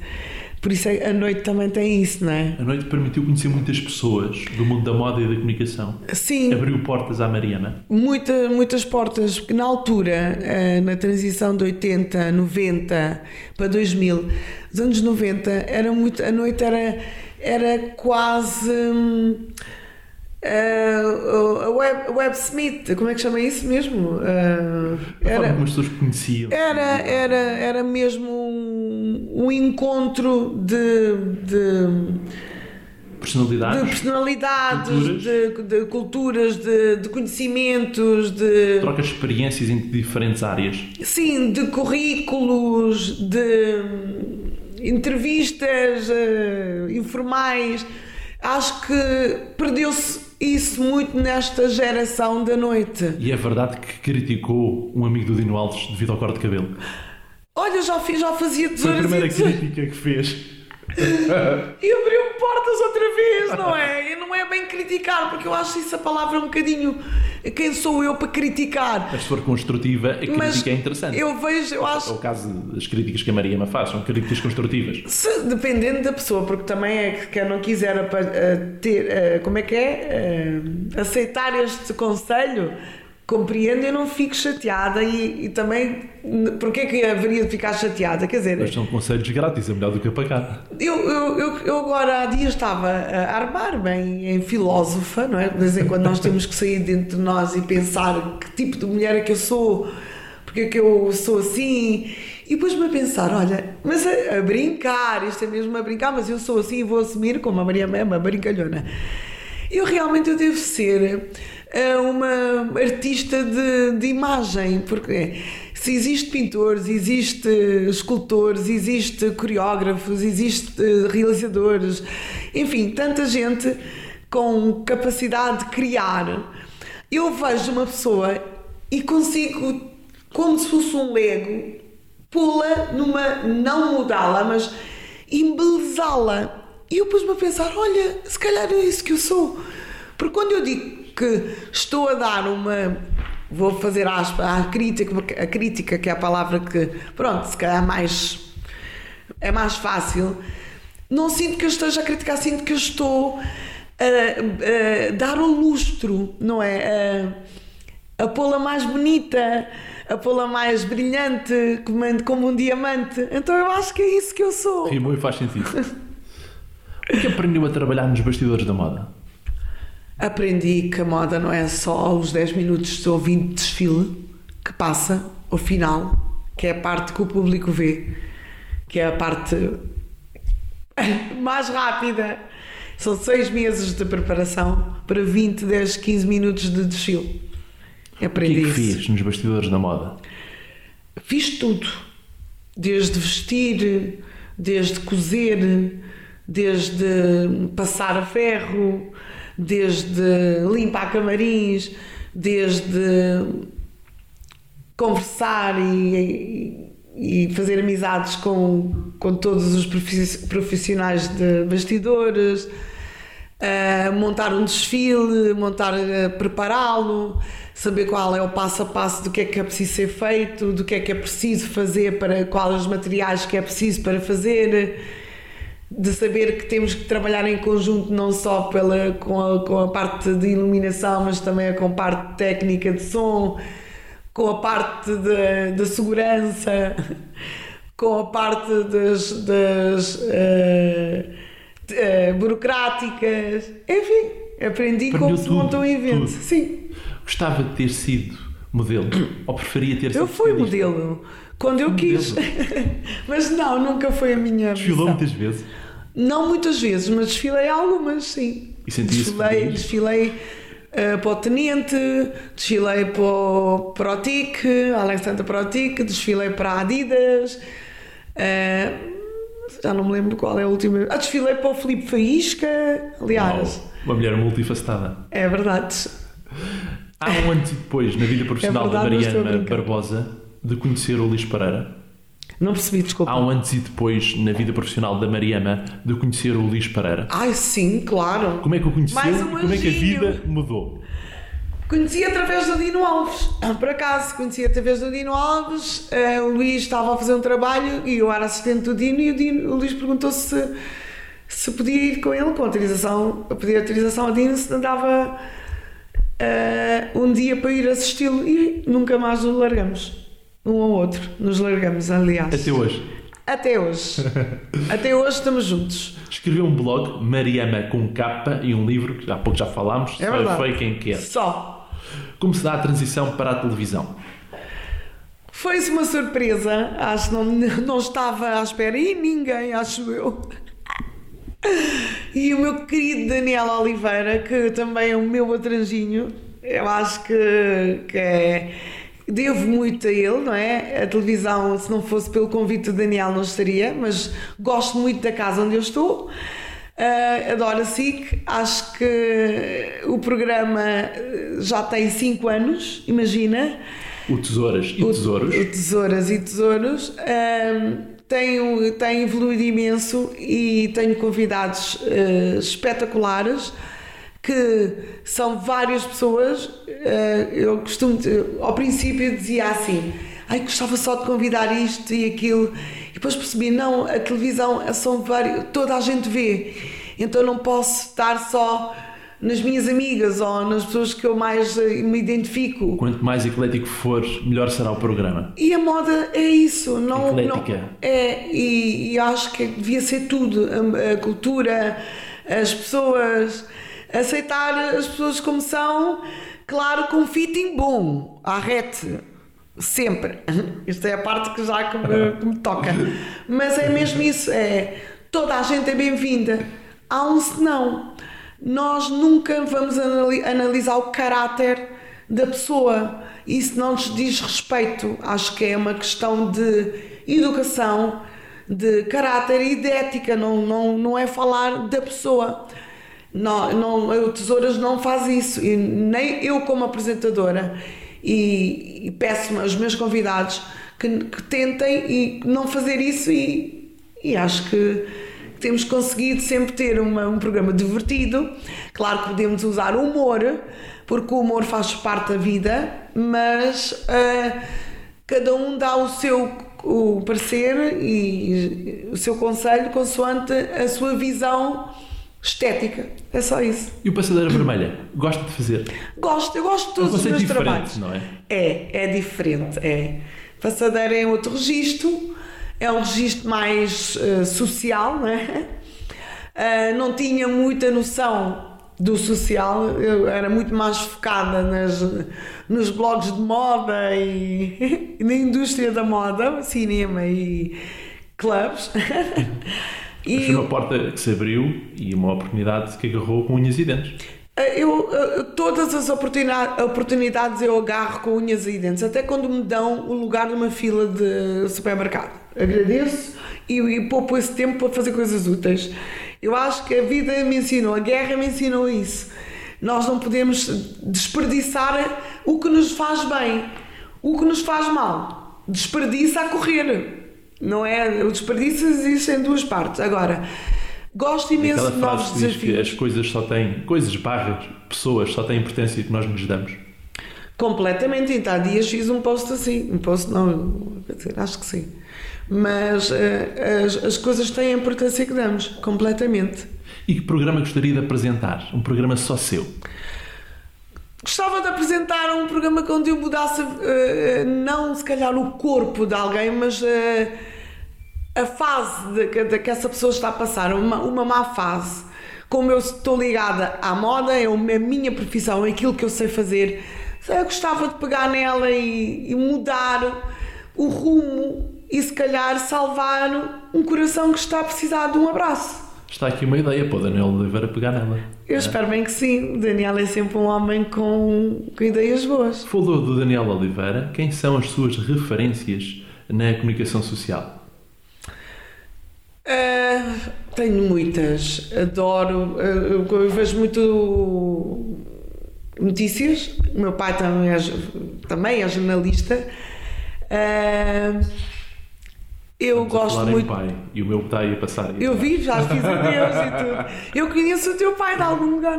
Por isso é- a noite também tem isso, não é? A noite permitiu conhecer muitas pessoas do mundo da moda e da comunicação. Sim, Abriu portas à Mariana. muita, muitas portas, porque na altura, eh, na transição de 80, 90 para 2000, os anos 90, era muito, a noite era, era quase. hum, eh, a web, websmith, como é que chama isso mesmo? A forma era, como as pessoas conheciam. era, era, era mesmo um, um encontro de, de, de Personalidades. personalidades, Culturas. de, de culturas, de, de conhecimentos, de Trocas de experiências em diferentes áreas. sim, de currículos, de entrevistas eh, informais. Acho que perdeu-se isso muito nesta geração da noite. E é verdade que criticou um amigo do Dino Alves devido ao corte de cabelo. Olha, já, fiz, já fazia Foi a tesouras primeira tesouras. crítica que fez. E abriu portas outra vez, não é? E não é bem criticar, porque eu acho isso a palavra um bocadinho. Quem sou eu para criticar? Mas se for construtiva, a crítica Mas é interessante. eu vejo, eu É acho. o caso das críticas que a Mariana faz, são críticas construtivas. Se, dependendo da pessoa, porque também é que quem não quiser eh, ter, eh, como é que é? Eh, aceitar este conselho, compreendo, eu não fico chateada e, e também, porque é que haveria de ficar chateada? Quer dizer, Mas são conselhos grátis, é melhor do que a pagar. eu, eu, eu, agora há dias estava a armar-me em, em filósofa, não é? De vez em quando nós temos que sair dentro de nós e pensar que tipo de mulher é que eu sou, porque é que eu sou assim. E depois-me a pensar, olha, mas a, a brincar, isto é mesmo a brincar, mas eu sou assim e vou assumir como a Maria Mema, brincalhona. Eu realmente eu devo ser eh, uma artista de, de imagem, porque se existe pintores, existe escultores, existe coreógrafos, existe eh, realizadores, enfim, tanta gente com capacidade de criar. Eu vejo uma pessoa e consigo, como se fosse um lego, pula numa, não mudá-la, mas embelezá-la. E eu pus-me a pensar: olha, se calhar é isso que eu sou. Porque quando eu digo estou a dar uma. Vou fazer aspas, a crítica, a crítica, que é a palavra que, pronto, se calhar mais. é mais fácil. Não sinto que eu esteja a criticar, sinto que eu estou a, a dar o lustro, não é? A, a pô-la mais bonita, a pô-la mais brilhante, como um diamante. Então eu acho que é isso que eu sou. Rimou e faz sentido. O que aprendeu a trabalhar nos bastidores da moda? Aprendi que a moda não é só os 10 minutos de ouvinte de desfile que passa ao final, que é a parte que o público vê, que é a parte mais rápida. São seis meses de preparação para 20, 10, 15 minutos de desfile. O que é Aprendi que fez nos bastidores da moda? Fiz tudo. Desde vestir, desde cozer, desde passar a ferro, desde limpar camarins, desde conversar e, e fazer amizades com, com todos os profi- profissionais de bastidores, ah, montar um desfile, montar, ah, prepará-lo, saber qual é o passo a passo do que é que é preciso ser feito, do que é que é preciso fazer, para quais os materiais que é preciso para fazer, de saber que temos que trabalhar em conjunto não só pela, com, a, com a parte de iluminação, mas também com a parte técnica de som, com a parte da segurança, com a parte das, das uh, uh, burocráticas, enfim, aprendi Aprendeu como se tudo, monta um evento. tudo. Sim. Gostava de ter sido modelo? Ou preferia ter sido Eu fui modelo quando eu quis, mas não, nunca foi a minha Desfilou muitas vezes. Não muitas vezes, mas desfilei algumas, sim. E sentia-se Desfilei, desfilei eh, para o Tenente, desfilei para o, para o TIC, Alexandra para o TIC, desfilei para a Adidas. eh, já não me lembro qual é a última. Ah, desfilei para o Filipe Faísca, aliás. Uau, Uma mulher multifacetada. É verdade. Há um e depois na vida profissional da É verdade, não estou a Mariana. Barbosa de conhecer o Luís Pereira. Não percebi, desculpa. Há um antes e depois na vida profissional da Mariana de conhecer o Luís Pereira. Ai, sim, claro. Como é que o conheceu um e como é que a vida mudou? Conheci através do Dino Alves. Ah, Por acaso, conheci através do Dino Alves. eh, o Luís estava a fazer um trabalho e eu era assistente do Dino e o, Dino, o Luís perguntou se, se podia ir com ele com autorização, a pedir autorização ao Dino se não dava eh, um dia para ir assisti-lo e nunca mais nos largamos. Um ao outro. Nos largamos, aliás. Até hoje. Até hoje. Até hoje estamos juntos. Escreveu um blog, Mariana com capa, e um livro, que há pouco já falámos, É verdade. foi quem quer. Só. Como se dá a transição para a televisão? Foi-se uma surpresa, acho que não, não estava à espera e ninguém, acho eu. E o meu querido Daniel Oliveira, que também é o meu atranjinho, eu acho que, que é. Devo muito a ele, não é? A televisão, se não fosse pelo convite do Daniel, não estaria, mas gosto muito da casa onde eu estou. Ah, adoro a SIC, acho que o programa eh, já tem 5 anos, imagina. O Tesouras e O- Tesouros. O Tesouras e Tesouros. Ahm, tem, tem evoluído imenso e tenho convidados eh, espetaculares que são várias pessoas. Eh, eu costumo, ao princípio eu dizia assim, ai gostava só de convidar isto e aquilo, e depois percebi, não, a televisão é são vários, toda a gente vê, então não posso estar só nas minhas amigas ou nas pessoas que eu mais eh, me identifico. Quanto mais eclético for, melhor será o programa. E a moda é isso, não, Eclética. não é e, e acho que devia ser tudo a, a cultura, as pessoas, aceitar as pessoas como são, claro, com fitting bom, à rete, sempre. Isto é a parte que já que me, que me toca, mas é mesmo isso, é toda a gente é bem-vinda. Há um senão, nós nunca vamos anali- analisar o caráter da pessoa. Isso não nos diz respeito. Acho que é uma questão de educação, de caráter e de ética. Não, não, não é falar da pessoa. Não, não, o Tesouras não faz isso. E nem eu, como apresentadora, e, e peço aos meus convidados que, que tentem e não fazer isso. E, e acho que temos conseguido sempre ter uma- um programa divertido. Claro que podemos usar humor, porque o humor faz parte da vida, mas ah, cada um dá o seu o parecer e o seu conselho consoante a sua visão estética. É só isso. E o Passadeira Vermelha? Gosta de fazer? Gosto, eu gosto de É todos os conceito meus diferente, trabalhos. não é? É, é diferente, é. Passadeira é outro registro, é um registro mais eh, social, não é? Ah, não tinha muita noção do social, eu era muito mais focada nas, nos blogs de moda e, e na indústria da moda, cinema e clubes. Mas foi uma porta que se abriu e uma oportunidade que agarrou com unhas e dentes. Eu, eu- todas as oportunidades eu agarro com unhas e dentes, até quando me dão o lugar numa fila de supermercado. Agradeço e, e poupo esse tempo para fazer coisas úteis. Eu acho que a vida me ensinou, a guerra me ensinou isso. Nós não podemos desperdiçar o que nos faz bem, o que nos faz mal. Desperdiça a correr. Não é? O desperdício existe em duas partes. Agora, gosto imenso Aquela de novos que diz que desafios. as coisas só têm, coisas barras, pessoas só têm importância que nós nos damos. Completamente, então há dias fiz um post assim, um post não, quer dizer, acho que sim. Mas eh, as, as coisas têm a importância que damos, completamente. E que programa gostaria de apresentar? Um programa só seu. Gostava de apresentar um programa onde eu mudasse, eh, não se calhar o corpo de alguém, mas eh, a fase de, que- de que essa pessoa está a passar, uma, uma má fase. Como eu estou ligada à moda, é a minha profissão, é aquilo que eu sei fazer, eu gostava de pegar nela e, e mudar o rumo e se calhar salvar um coração que está a precisar de um abraço. Está aqui uma ideia para o Daniel Oliveira pegar nela. Eu espero bem que sim. O Daniel é sempre um homem com, com ideias boas. Falou do Daniel Oliveira. Quem são as suas referências na comunicação social? Ah, tenho muitas, adoro, ah, eu, vejo muito notícias. O meu pai também é, também é jornalista. Ah, eu Estamos gosto muito. pai e o meu está aí a passar. Eu vi, já fiz adeus e tudo. Eu conheço o teu pai de algum lugar.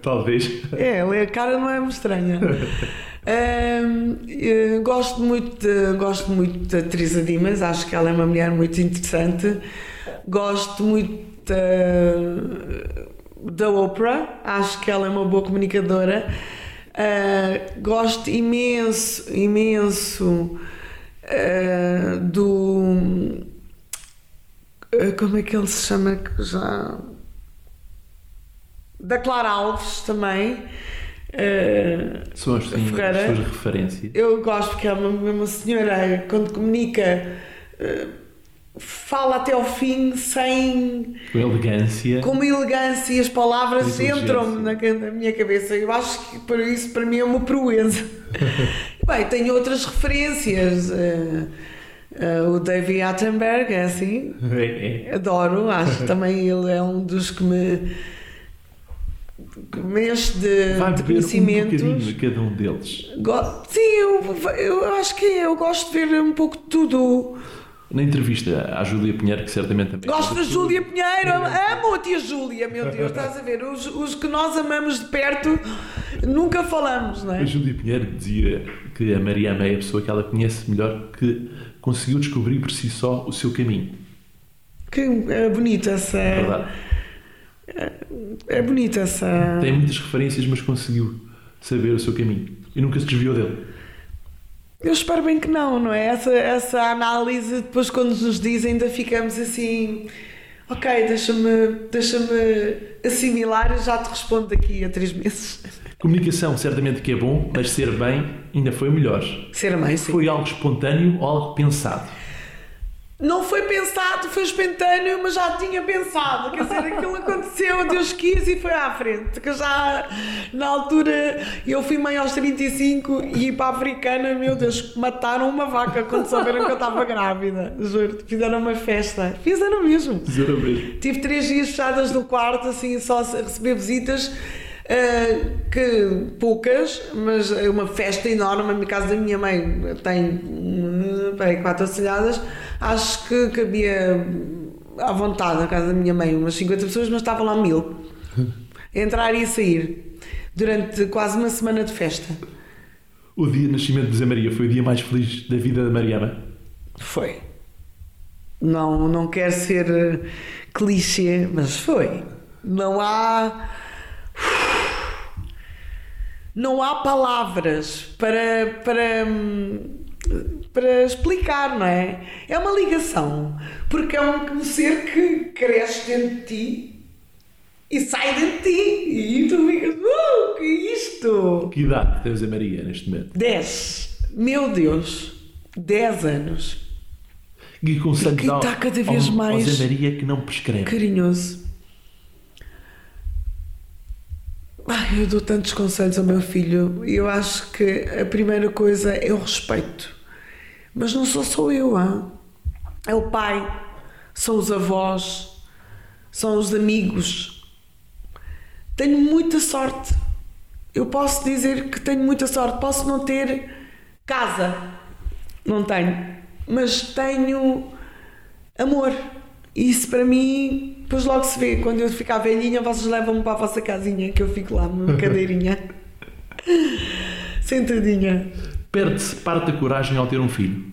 Talvez. É, a cara não é muito estranha. Eh, gosto muito de, gosto muito da Teresa Dimas, acho que ela é uma mulher muito interessante. Gosto muito da, da Oprah, acho que ela é uma boa comunicadora. Ah, gosto imenso, imenso ah, do. ah, Como é que ele se chama? Que já da Clara Alves também. Eh, São as, sim, as Ferreira. suas referências. eu gosto porque é uma, uma senhora, quando comunica, eh, fala até ao fim sem. Com elegância. com uma elegância e as palavras Inteligência. entram na, na minha cabeça. Eu acho que para isso, para mim, é uma proeza. Bem, tenho outras referências. eh, eh, o David Attenberg é assim. É, é. Adoro, acho que também ele é um dos que me, que me enche de, Vai de um conhecimentos. bocadinho de cada um deles. Go- Sim, eu, eu acho que eu gosto de ver um pouco de tudo. Na entrevista à Júlia Pinheiro, que certamente também. Gosto da Júlia Pinheiro, amo a tia Júlia, meu Deus, estás a ver? Os, os que nós amamos de perto nunca falamos, não A é? Júlia Pinheiro dizia que a Mariama é a pessoa que ela conhece melhor, que conseguiu descobrir por si só o seu caminho. Que é bonita essa. É verdade. É bonita essa. Tem muitas referências, mas conseguiu saber o seu caminho. E nunca se desviou dele. Eu espero bem que não, não é? Essa, essa análise, depois quando nos dizem, ainda ficamos assim. Ok, deixa-me deixa assimilar e já te respondo daqui a três meses. Comunicação, certamente que é bom, mas ser bem ainda foi melhor. Ser mãe, sim. Foi algo espontâneo ou algo pensado? Não foi pensado, foi espontâneo, mas já tinha pensado. Quer dizer, aquilo aconteceu, Deus quis e foi à frente. Que já, na altura, eu fui mãe aos 35 e para a africana, meu Deus, mataram uma vaca quando souberam que eu estava grávida. Juro, fizeram uma festa. Fizeram mesmo. Dizer o mesmo. Tive três dias fechadas no quarto, assim, só a receber visitas, eh, que poucas, mas é uma festa enorme. A minha casa da minha mãe tem hum, peraí, quatro assalhadas. Acho que cabia à vontade na casa da minha mãe umas 50 pessoas, mas estavam lá mil. Entrar e sair. Durante quase uma semana de festa. O dia de nascimento de Zé Maria foi o dia mais feliz da vida da Mariama. Foi. Não, não quero ser eh, clichê, mas foi. Não há. Não há palavras para, para, para explicar, não é? É uma ligação. Porque é um ser que cresce dentro de ti e sai de ti. E tu ficas, uh, que é isto? Que idade o Zé Maria neste momento? 10. Meu Deus. 10 anos. Conselho Porque dá está cada vez ao mais- Maria que não prescreve? carinhoso. Ai, eu dou tantos conselhos ao meu filho e eu acho que a primeira coisa é o respeito. Mas não sou só eu, hã? é o pai, são os avós, são os amigos. Tenho muita sorte. Eu posso dizer que tenho muita sorte. Posso não ter casa, não tenho, mas tenho amor. Isso para mim, depois logo se vê. Quando eu ficar velhinha, vocês levam-me para a vossa casinha, que eu fico lá numa cadeirinha, sentadinha. Perde-se parte da coragem ao ter um filho.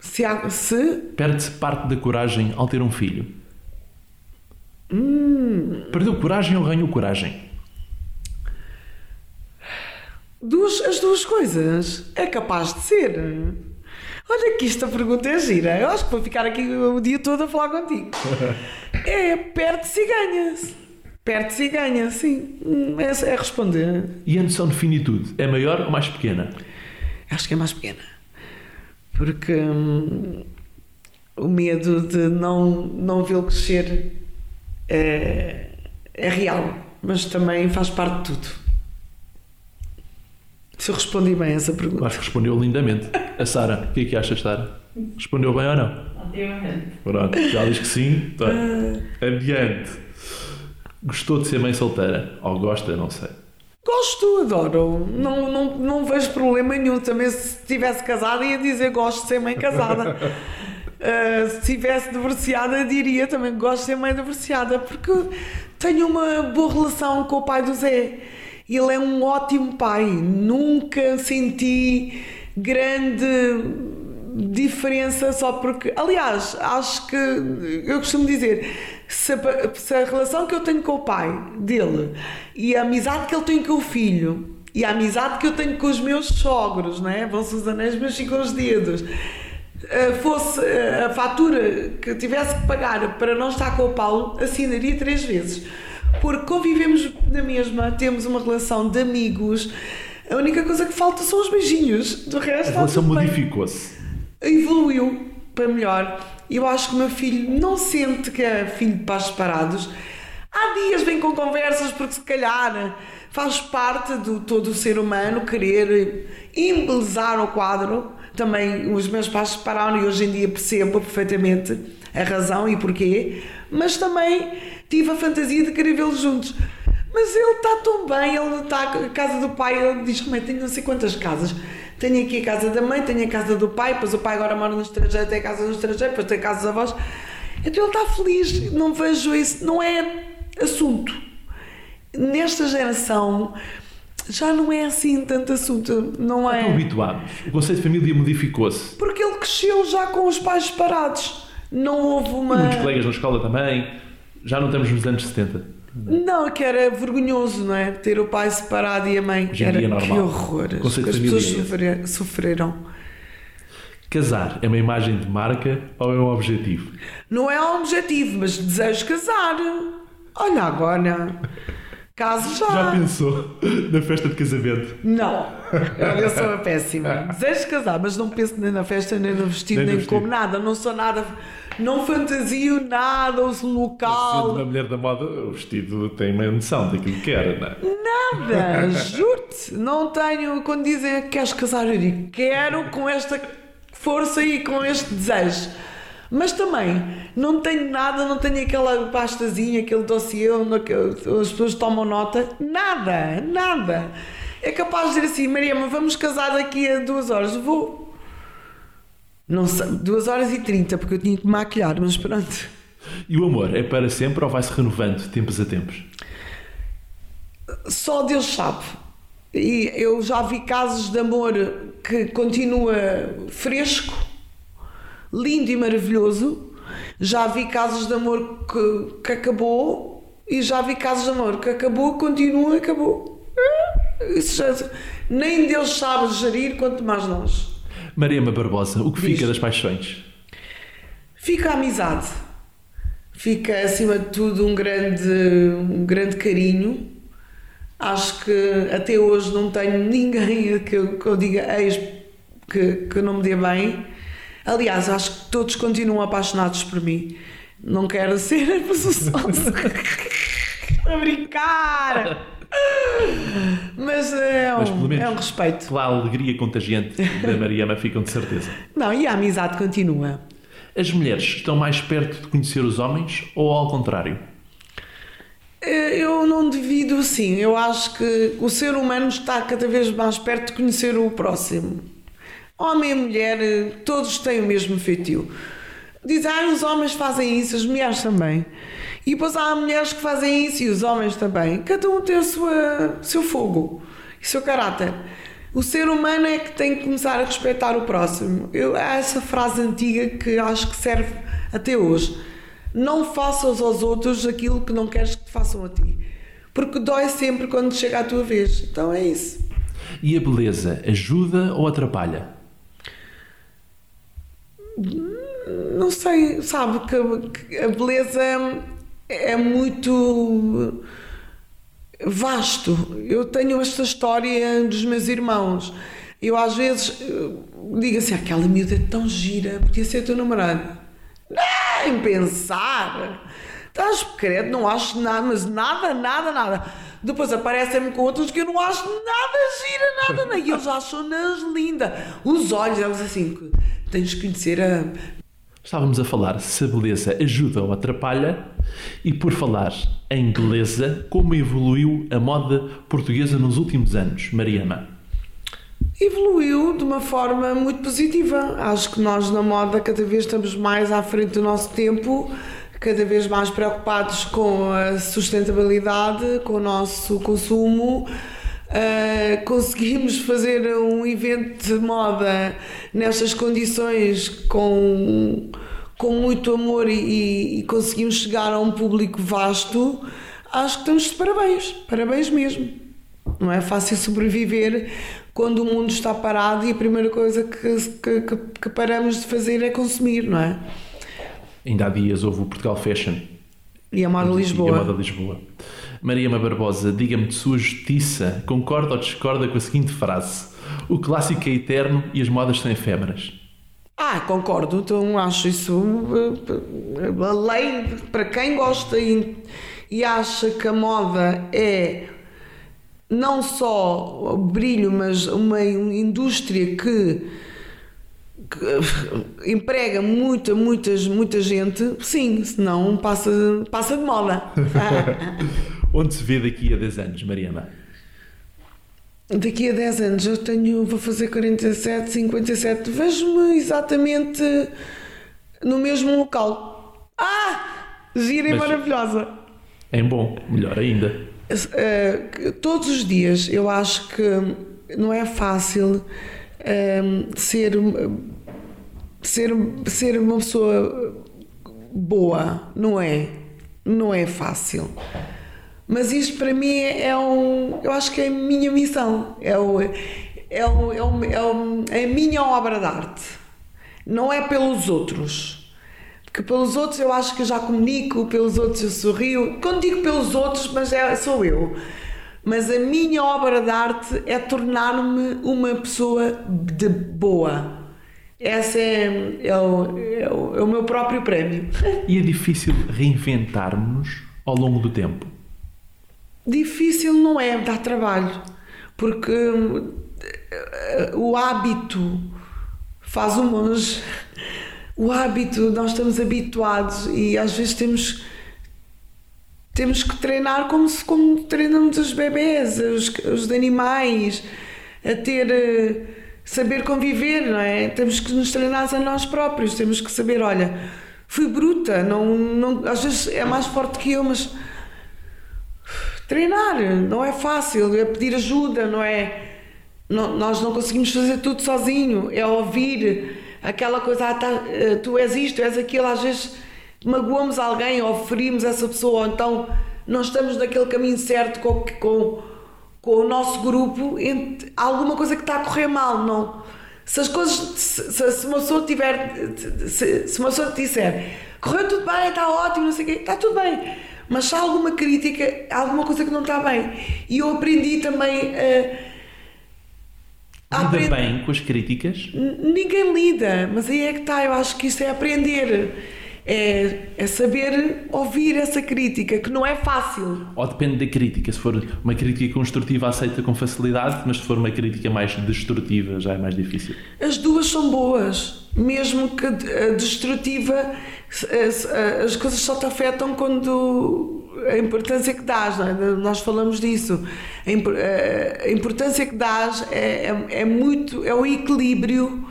Se, há- se Perde-se parte da coragem ao ter um filho. Hum. Perdeu coragem ou ganhou coragem? Duas, as duas coisas. É capaz de ser. Olha que esta pergunta é gira. Eu acho que vou ficar aqui o dia todo a falar contigo. É, perde-se e ganha-se. Perde-se e ganha, sim. Hum, É, é responder. E a noção de finitude é maior ou mais pequena? Acho que é mais pequena. Porque hum, o medo de não, não vê-lo crescer é, é real, mas também faz parte de tudo. Se eu respondi bem a essa pergunta. Acho que respondeu lindamente. A Sara, o que é que achas, Sara? Respondeu bem ou não? Obviamente. Pronto, já diz que sim. Tá. Adiante. Gostou de ser mãe solteira? Ou gosta, não sei. Gosto, adoro. Não, não, não vejo problema nenhum. Também se estivesse casada ia dizer gosto de ser mãe casada. Uh, se estivesse divorciada diria também que gosto de ser mãe divorciada porque tenho uma boa relação com o pai do Zé. Ele é um ótimo pai. Nunca senti grande diferença só porque. Aliás, acho que eu costumo dizer se a, se a relação que eu tenho com o pai dele e a amizade que ele tem com o filho e a amizade que eu tenho com os meus sogros, não é? Vão-se os anéis, mas ficam os dedos. Uh, fosse uh, a fatura que tivesse que pagar para não estar com o Paulo, assinaria três vezes. Porque convivemos na mesma, temos uma relação de amigos. A única coisa que falta são os beijinhos. Do resto, A está relação modificou-se. evoluiu para melhor. Eu acho que o meu filho não sente que é filho de pais separados. Há dias vem com conversas porque se calhar faz parte do todo o ser humano querer embelezar o quadro. Também os meus pais separaram e hoje em dia percebo perfeitamente a razão e porquê. Mas também tive a fantasia de querer vê-los juntos. Mas ele está tão bem, ele está a casa do pai, ele diz, mãe, tenho não sei quantas casas. Tenho aqui a casa da mãe, tenho a casa do pai, depois o pai agora mora no estrangeiro, tem a casa no estrangeiro, depois tem a casa dos avós. Então ele está feliz, não vejo isso, não é assunto. Nesta geração já não é assim tanto assunto, não Estão é? habituados. O conceito de família modificou-se. Porque ele cresceu já com os pais separados. Não houve uma. Muitos colegas na escola também. Já não estamos nos anos 70. Não, que era vergonhoso, não é? Ter o pai separado e a mãe. Hoje era é que normal. horror. O conceito As pessoas é sofre- sofreram. Casar é uma imagem de marca ou é um objetivo? Não é um objetivo, mas desejo casar. Olha agora. Caso já. Já pensou na festa de casamento? Não, eu sou a péssima. Desejo casar, mas não penso nem na festa, nem no vestido, Nem nem vestido. como nada. Não sou nada. Não fantasio nada, o Sendo local. uma mulher da moda, o vestido tem uma noção daquilo que quer, não é? Nada, juro-te. Não tenho. Quando dizem que queres casar, eu digo quero com esta força e com este desejo. Mas também não tenho nada, não tenho aquela pastazinha, aquele dossiê onde as pessoas tomam nota. Nada, nada. É capaz de dizer assim, Maria, mas vamos casar daqui a duas horas. Vou. Não sei, duas horas e trinta, porque eu tinha que me maquilhar, mas pronto. E o amor é para sempre ou vai-se renovando de tempos a tempos? Só Deus sabe. E eu já vi casos de amor que continua fresco, lindo e maravilhoso. Já vi casos de amor que, que acabou e já vi casos de amor que acabou, continua, acabou. Isso já, nem Deus sabe gerir, quanto mais nós. Mariama Barbosa, o que Diz. fica das paixões? Fica a amizade. Fica, acima de tudo, um grande, um grande carinho. Acho que até hoje não tenho ninguém que eu, que eu diga ex que, que não me dê bem. Aliás, acho que todos continuam apaixonados por mim. Não quero ser presunçosa. a brincar! Mas é Mas, um, menos- é um respeito. Pela alegria contagiante da Mariama ficam de certeza. Não, e a amizade continua. As mulheres estão mais perto de conhecer os homens ou ao contrário? Eh, Eu não divido assim. Eu acho que o ser humano está cada vez mais perto de conhecer o próximo. Homem e mulher, eh, todos têm o mesmo feitio. Dizem, ah, os homens fazem isso, as mulheres também. E depois há mulheres que fazem isso e os homens também. Cada um tem o sua, seu fogo e o seu caráter. O ser humano é que tem que começar a respeitar o próximo. Eu, há essa frase antiga que acho que serve até hoje. Não faças aos outros aquilo que não queres que te façam a ti. Porque dói sempre quando chega a tua vez. Então é isso. E a beleza ajuda ou atrapalha? Não sei, sabe que a beleza é muito vasto. Eu tenho esta história dos meus irmãos. Eu às vezes digo assim: aquela miúda é tão gira, podia ser teu namorado. Nem pensar. Estás credo, não acho nada, mas nada, nada, nada. Depois aparecem-me com outros que eu não acho nada gira, nada, nada. E eles acham-nas linda. Os olhos, eles assim, tens que conhecer a. Estávamos a falar se a beleza ajuda ou atrapalha, e por falar em beleza, como evoluiu a moda portuguesa nos últimos anos, Mariana? Evoluiu de uma forma muito positiva. Acho que nós na moda cada vez estamos mais à frente do nosso tempo cada vez mais preocupados com a sustentabilidade, com o nosso consumo. Uh, conseguimos fazer um evento de moda nestas condições com, com muito amor e, e conseguimos chegar a um público vasto, acho que estamos de parabéns, parabéns mesmo. Não é fácil sobreviver quando o mundo está parado e a primeira coisa que, que, que paramos de fazer é consumir, não é? Ainda há dias houve o Portugal Fashion. E a Moda Lisboa. E a Moda Lisboa. Mariama Barbosa, diga-me de sua justiça, concorda ou discorda com a seguinte frase? O clássico é eterno e as modas são efêmeras. Ah, concordo. Então acho isso eh, a lei para quem gosta e, e acha que a moda é não só brilho, mas uma indústria que que emprega muita, muitas, muita gente, sim, senão passa, passa de moda. Onde se vê daqui a 10 anos, Mariana? Daqui a 10 anos eu tenho, vou fazer 47, 57, vejo-me exatamente no mesmo local. Ah! Gira e maravilhosa. É bom, melhor ainda. Uh, todos os dias eu acho que não é fácil uh, ser ser, ser uma pessoa boa, não é? Não é fácil. Mas isto para mim é um. Eu acho que é a minha missão. É, o, é, o, é, o, é, o, é a minha obra de arte. Não é pelos outros. Porque pelos outros eu acho que eu já comunico, pelos outros eu sorrio. Quando digo pelos outros, mas é, sou eu. Mas a minha obra de arte é tornar-me uma pessoa de boa esse é, é, o, é, o, é o meu próprio prémio. E é difícil reinventarmos ao longo do tempo? Difícil não é, dá trabalho, porque eh, o hábito faz o monge. O hábito, nós estamos habituados e às vezes temos temos que treinar como, se, como treinamos os bebês, os, os animais, a ter eh, saber conviver, não é? Temos que nos treinar a nós próprios, temos que saber, olha, fui bruta, não, não, às vezes é mais forte que eu, mas treinar não é fácil, é pedir ajuda, não é? Não, nós não conseguimos fazer tudo sozinho, é ouvir aquela coisa, ah, tá, eh, tu és isto, és aquilo, às vezes magoamos alguém ou ferimos essa pessoa, ou então não estamos naquele caminho certo com, com com o nosso grupo há alguma coisa que está a correr mal, não? Se as coisas, se, se uma pessoa tiver, se, se uma pessoa te disser correu tudo bem, está ótimo, não sei o quê, está tudo bem, mas há alguma crítica, há alguma coisa que não está bem. E eu aprendi também a. Lida aprend... bem com as críticas? Ninguém lida, mas aí é que está, eu acho que isso é aprender é, é saber ouvir essa crítica, que não é fácil. Ou depende da crítica. Se for uma crítica construtiva, aceita com facilidade, mas se for uma crítica mais destrutiva, já é mais difícil. As duas são boas, mesmo que a destrutiva, as coisas só te afetam quando a importância que dás, é? nós falamos disso. A importância que dás é, é, é muito, é o equilíbrio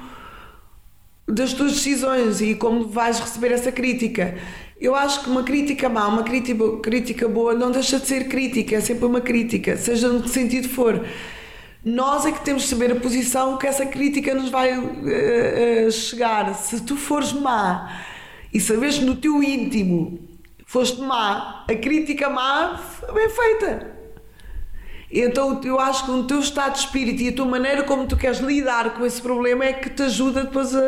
das tuas decisões e como vais receber essa crítica. Eu acho que uma crítica má, uma crítica, boa, não deixa de ser crítica, é sempre uma crítica, seja no que sentido for. Nós é que temos de saber a posição que essa crítica nos vai uh, uh, chegar. Se tu fores má e sabes no teu íntimo foste má, a crítica má foi bem feita. Então eu acho que o teu estado de espírito e a tua maneira como tu queres lidar com esse problema é que te ajuda depois a,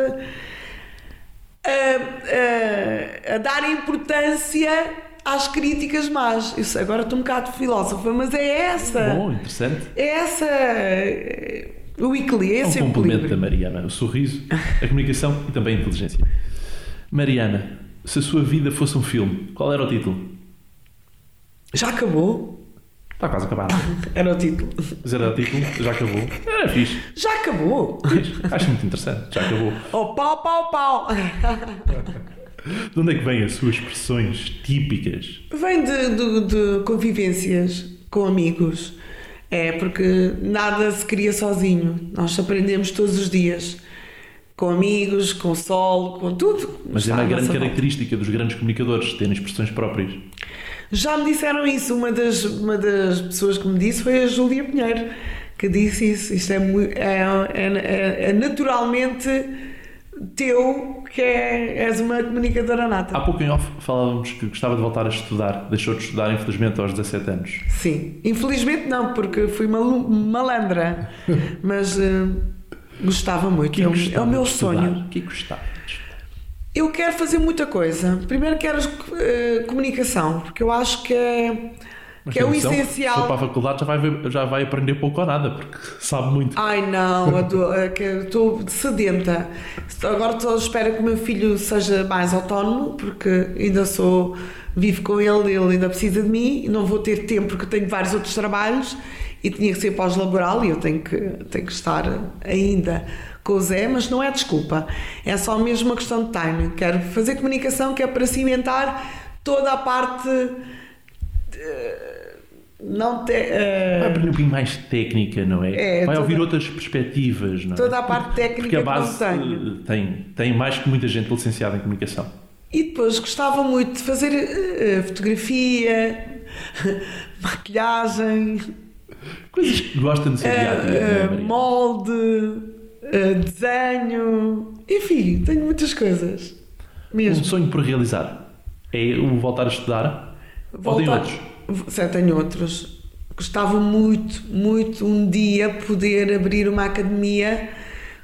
a, a, a dar importância às críticas más. Isso, agora estou um bocado filósofa, mas é essa. Bom, interessante. É essa. O equilíbrio, É um esse complemento equilíbrio. da Mariana. O sorriso, a comunicação e também a inteligência. Mariana, se a sua vida fosse um filme, qual era o título? Já acabou? Está quase acabado. Era o título. Mas era o título, já acabou. Era fixe. Já acabou? fixe. Acho muito interessante, já acabou. Oh, pau, pau, pau. De onde é que vêm as suas expressões típicas? Vem de, de, de convivências com amigos. É porque nada se cria sozinho. Nós aprendemos todos os dias. Com amigos, com o sol, com tudo. Mas é Está uma à grande nossa volta. característica dos grandes comunicadores, terem expressões próprias. Já me disseram isso. Uma das, uma das pessoas que me disse foi a Júlia Pinheiro, que disse isso. Isto é, mui- é, é- é naturalmente teu, que é, és uma comunicadora nata. Há pouco em off falávamos que gostava de voltar a estudar. Deixou de estudar, infelizmente, aos 17 anos. Sim. Infelizmente não, porque fui malu- malandra. Mas eh, gostava muito. que É o, é o meu sonho. Que gostava? Eu quero fazer muita coisa. Primeiro quero eh, comunicação, porque eu acho que é, Mas que é o atenção, Se for essencial. para a faculdade já vai, já vai aprender pouco ou nada, porque sabe muito. Ai não, eu estou sedenta. Agora estou à espera que o meu filho seja mais autónomo, porque ainda sou, vivo com ele, ele ainda precisa de mim, não vou ter tempo porque tenho vários outros trabalhos e tinha que ser pós-laboral e eu tenho que, tenho que estar ainda com o Zé, mas não é desculpa, é só mesmo uma questão de timing. Quero fazer comunicação que é para cimentar toda a parte. eh, não te, eh, Vai aprender um bocadinho mais técnica, não é? É, vai ouvir toda- outras perspectivas, não é? toda a parte técnica Porque a base eh, tem, tem mais que muita gente licenciada em comunicação. E depois gostava muito de fazer eh, fotografia, maquilhagem, Coisas que gosta seu dia a dia. é, molde, desenho, enfim, tenho muitas coisas. Um Mesmo. sonho por realizar é o voltar a estudar? Ou tem Voltar- outros? Sim, tenho outros. Gostava muito, muito um dia poder abrir uma academia,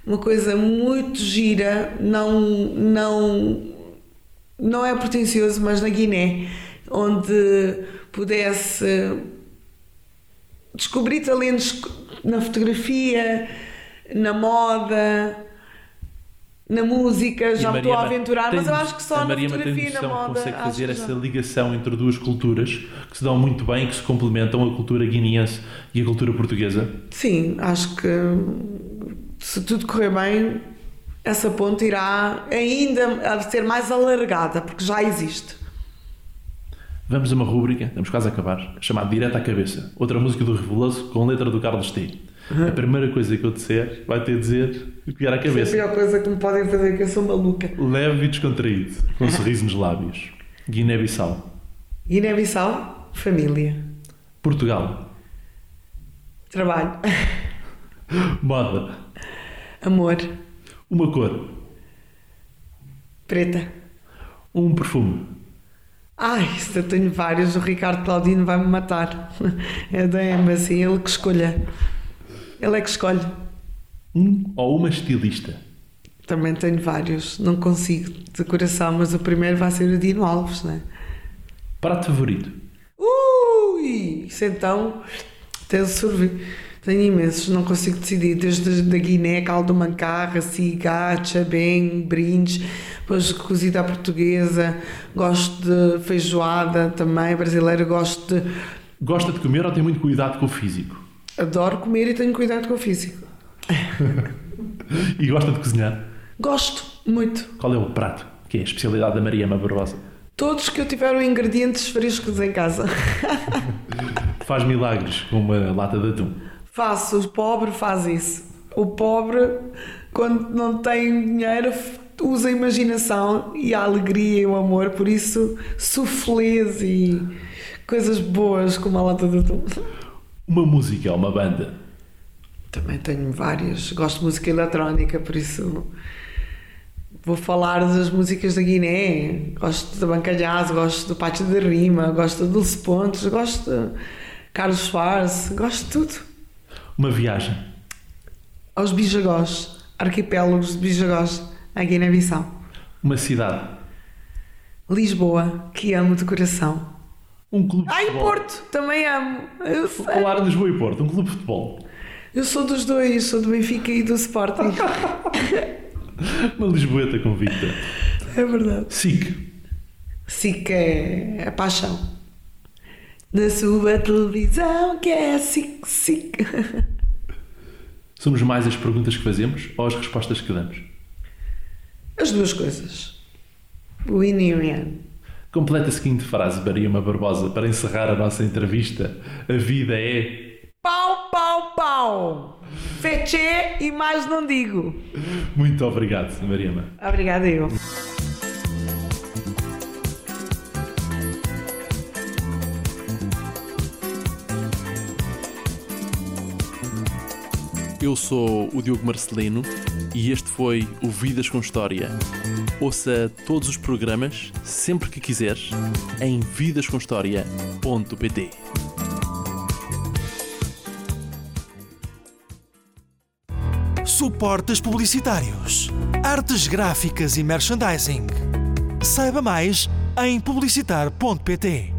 uma coisa muito gira, não, não, não é pretencioso, mas na Guiné, onde pudesse descobrir talentos na fotografia, na moda, na música, já me estou a aventurar, mas eu acho que só a na Mariana tem fotografia e na moda. consegue fazer essa ligação entre duas culturas que se dão muito bem, que se complementam, a cultura guineense e a cultura portuguesa. Sim, acho que se tudo correr bem, essa ponte irá ainda ser mais alargada, porque já existe. Vamos a uma rúbrica, estamos quase a acabar, chamada Direto à Cabeça. Outra música do Reveloso com letra do Carlos T. A primeira coisa que eu disser vai ter de dizer vier à Essa é a cabeça. pior coisa que me podem fazer, que eu sou maluca. Leve e descontraído, com um sorriso nos lábios. Guiné-Bissau. Guiné-Bissau, família, Portugal. trabalho, Moda. amor, Uma cor. preta. Um perfume. Ai, isso eu tenho vários, o Ricardo Claudino vai-me matar. É da Embassy, ele que escolha. Ele é que escolhe. Um ou uma estilista. Também tenho vários, não consigo de coração, mas o primeiro vai ser o Dino Alves, não é? Prato favorito. Ui! Isso então, tenho sorvete. Tenho imensos, não consigo decidir. Desde da Guiné, caldo mancarra, cigacha, bem, brindes, depois cozida à portuguesa. Gosto de feijoada também, brasileira. Gosto de. Gosta de comer ou tem muito cuidado com o físico? Adoro comer e tenho cuidado com o físico. E gosta de cozinhar? Gosto muito. Qual é o prato que é a especialidade da Mariana Barbosa? Todos que eu tiver ingredientes frescos em casa. Faz milagres com uma lata de atum. Faço, o pobre faz isso. O pobre, quando não tem dinheiro, usa a imaginação e a alegria e o amor, por isso, suflês e coisas boas como a lata de atum. Uma música ou uma banda? Também tenho várias. Gosto de música eletrónica, por isso vou falar das músicas da Guiné. Gosto da Bancalhaz, gosto do Pátio da Rima, gosto do Dulce Pontes, gosto de Carlos Soares, gosto de tudo. Uma viagem. Aos Bijagós, arquipélagos de Bijagós, a Guiné-Bissau. Uma cidade. Lisboa, que amo de coração. Um clube de Ai, futebol. Porto, também amo. Eu, sei. Falar Lisboa e Porto. Um clube de futebol. Eu sou dos dois, sou do Benfica e do Sporting. Uma Lisboeta convicta. é verdade. SIC. SIC é a paixão. Na sua televisão, que é SIC, SIC. Somos mais as perguntas que fazemos ou as respostas que damos? As duas coisas. O yin e yang. Completa a seguinte frase, Mariama Barbosa, para encerrar a nossa entrevista. A vida é. Pau, pau, pau. Fechê e mais não digo. Muito obrigado, Mariama. Obrigada eu. Eu sou o Diogo Marcelino e este foi o Vidas com História. Ouça todos os programas, sempre que quiseres, em vidascomhistoria.pt. Suportes publicitários, artes gráficas e merchandising. Saiba mais em publicitar.pt.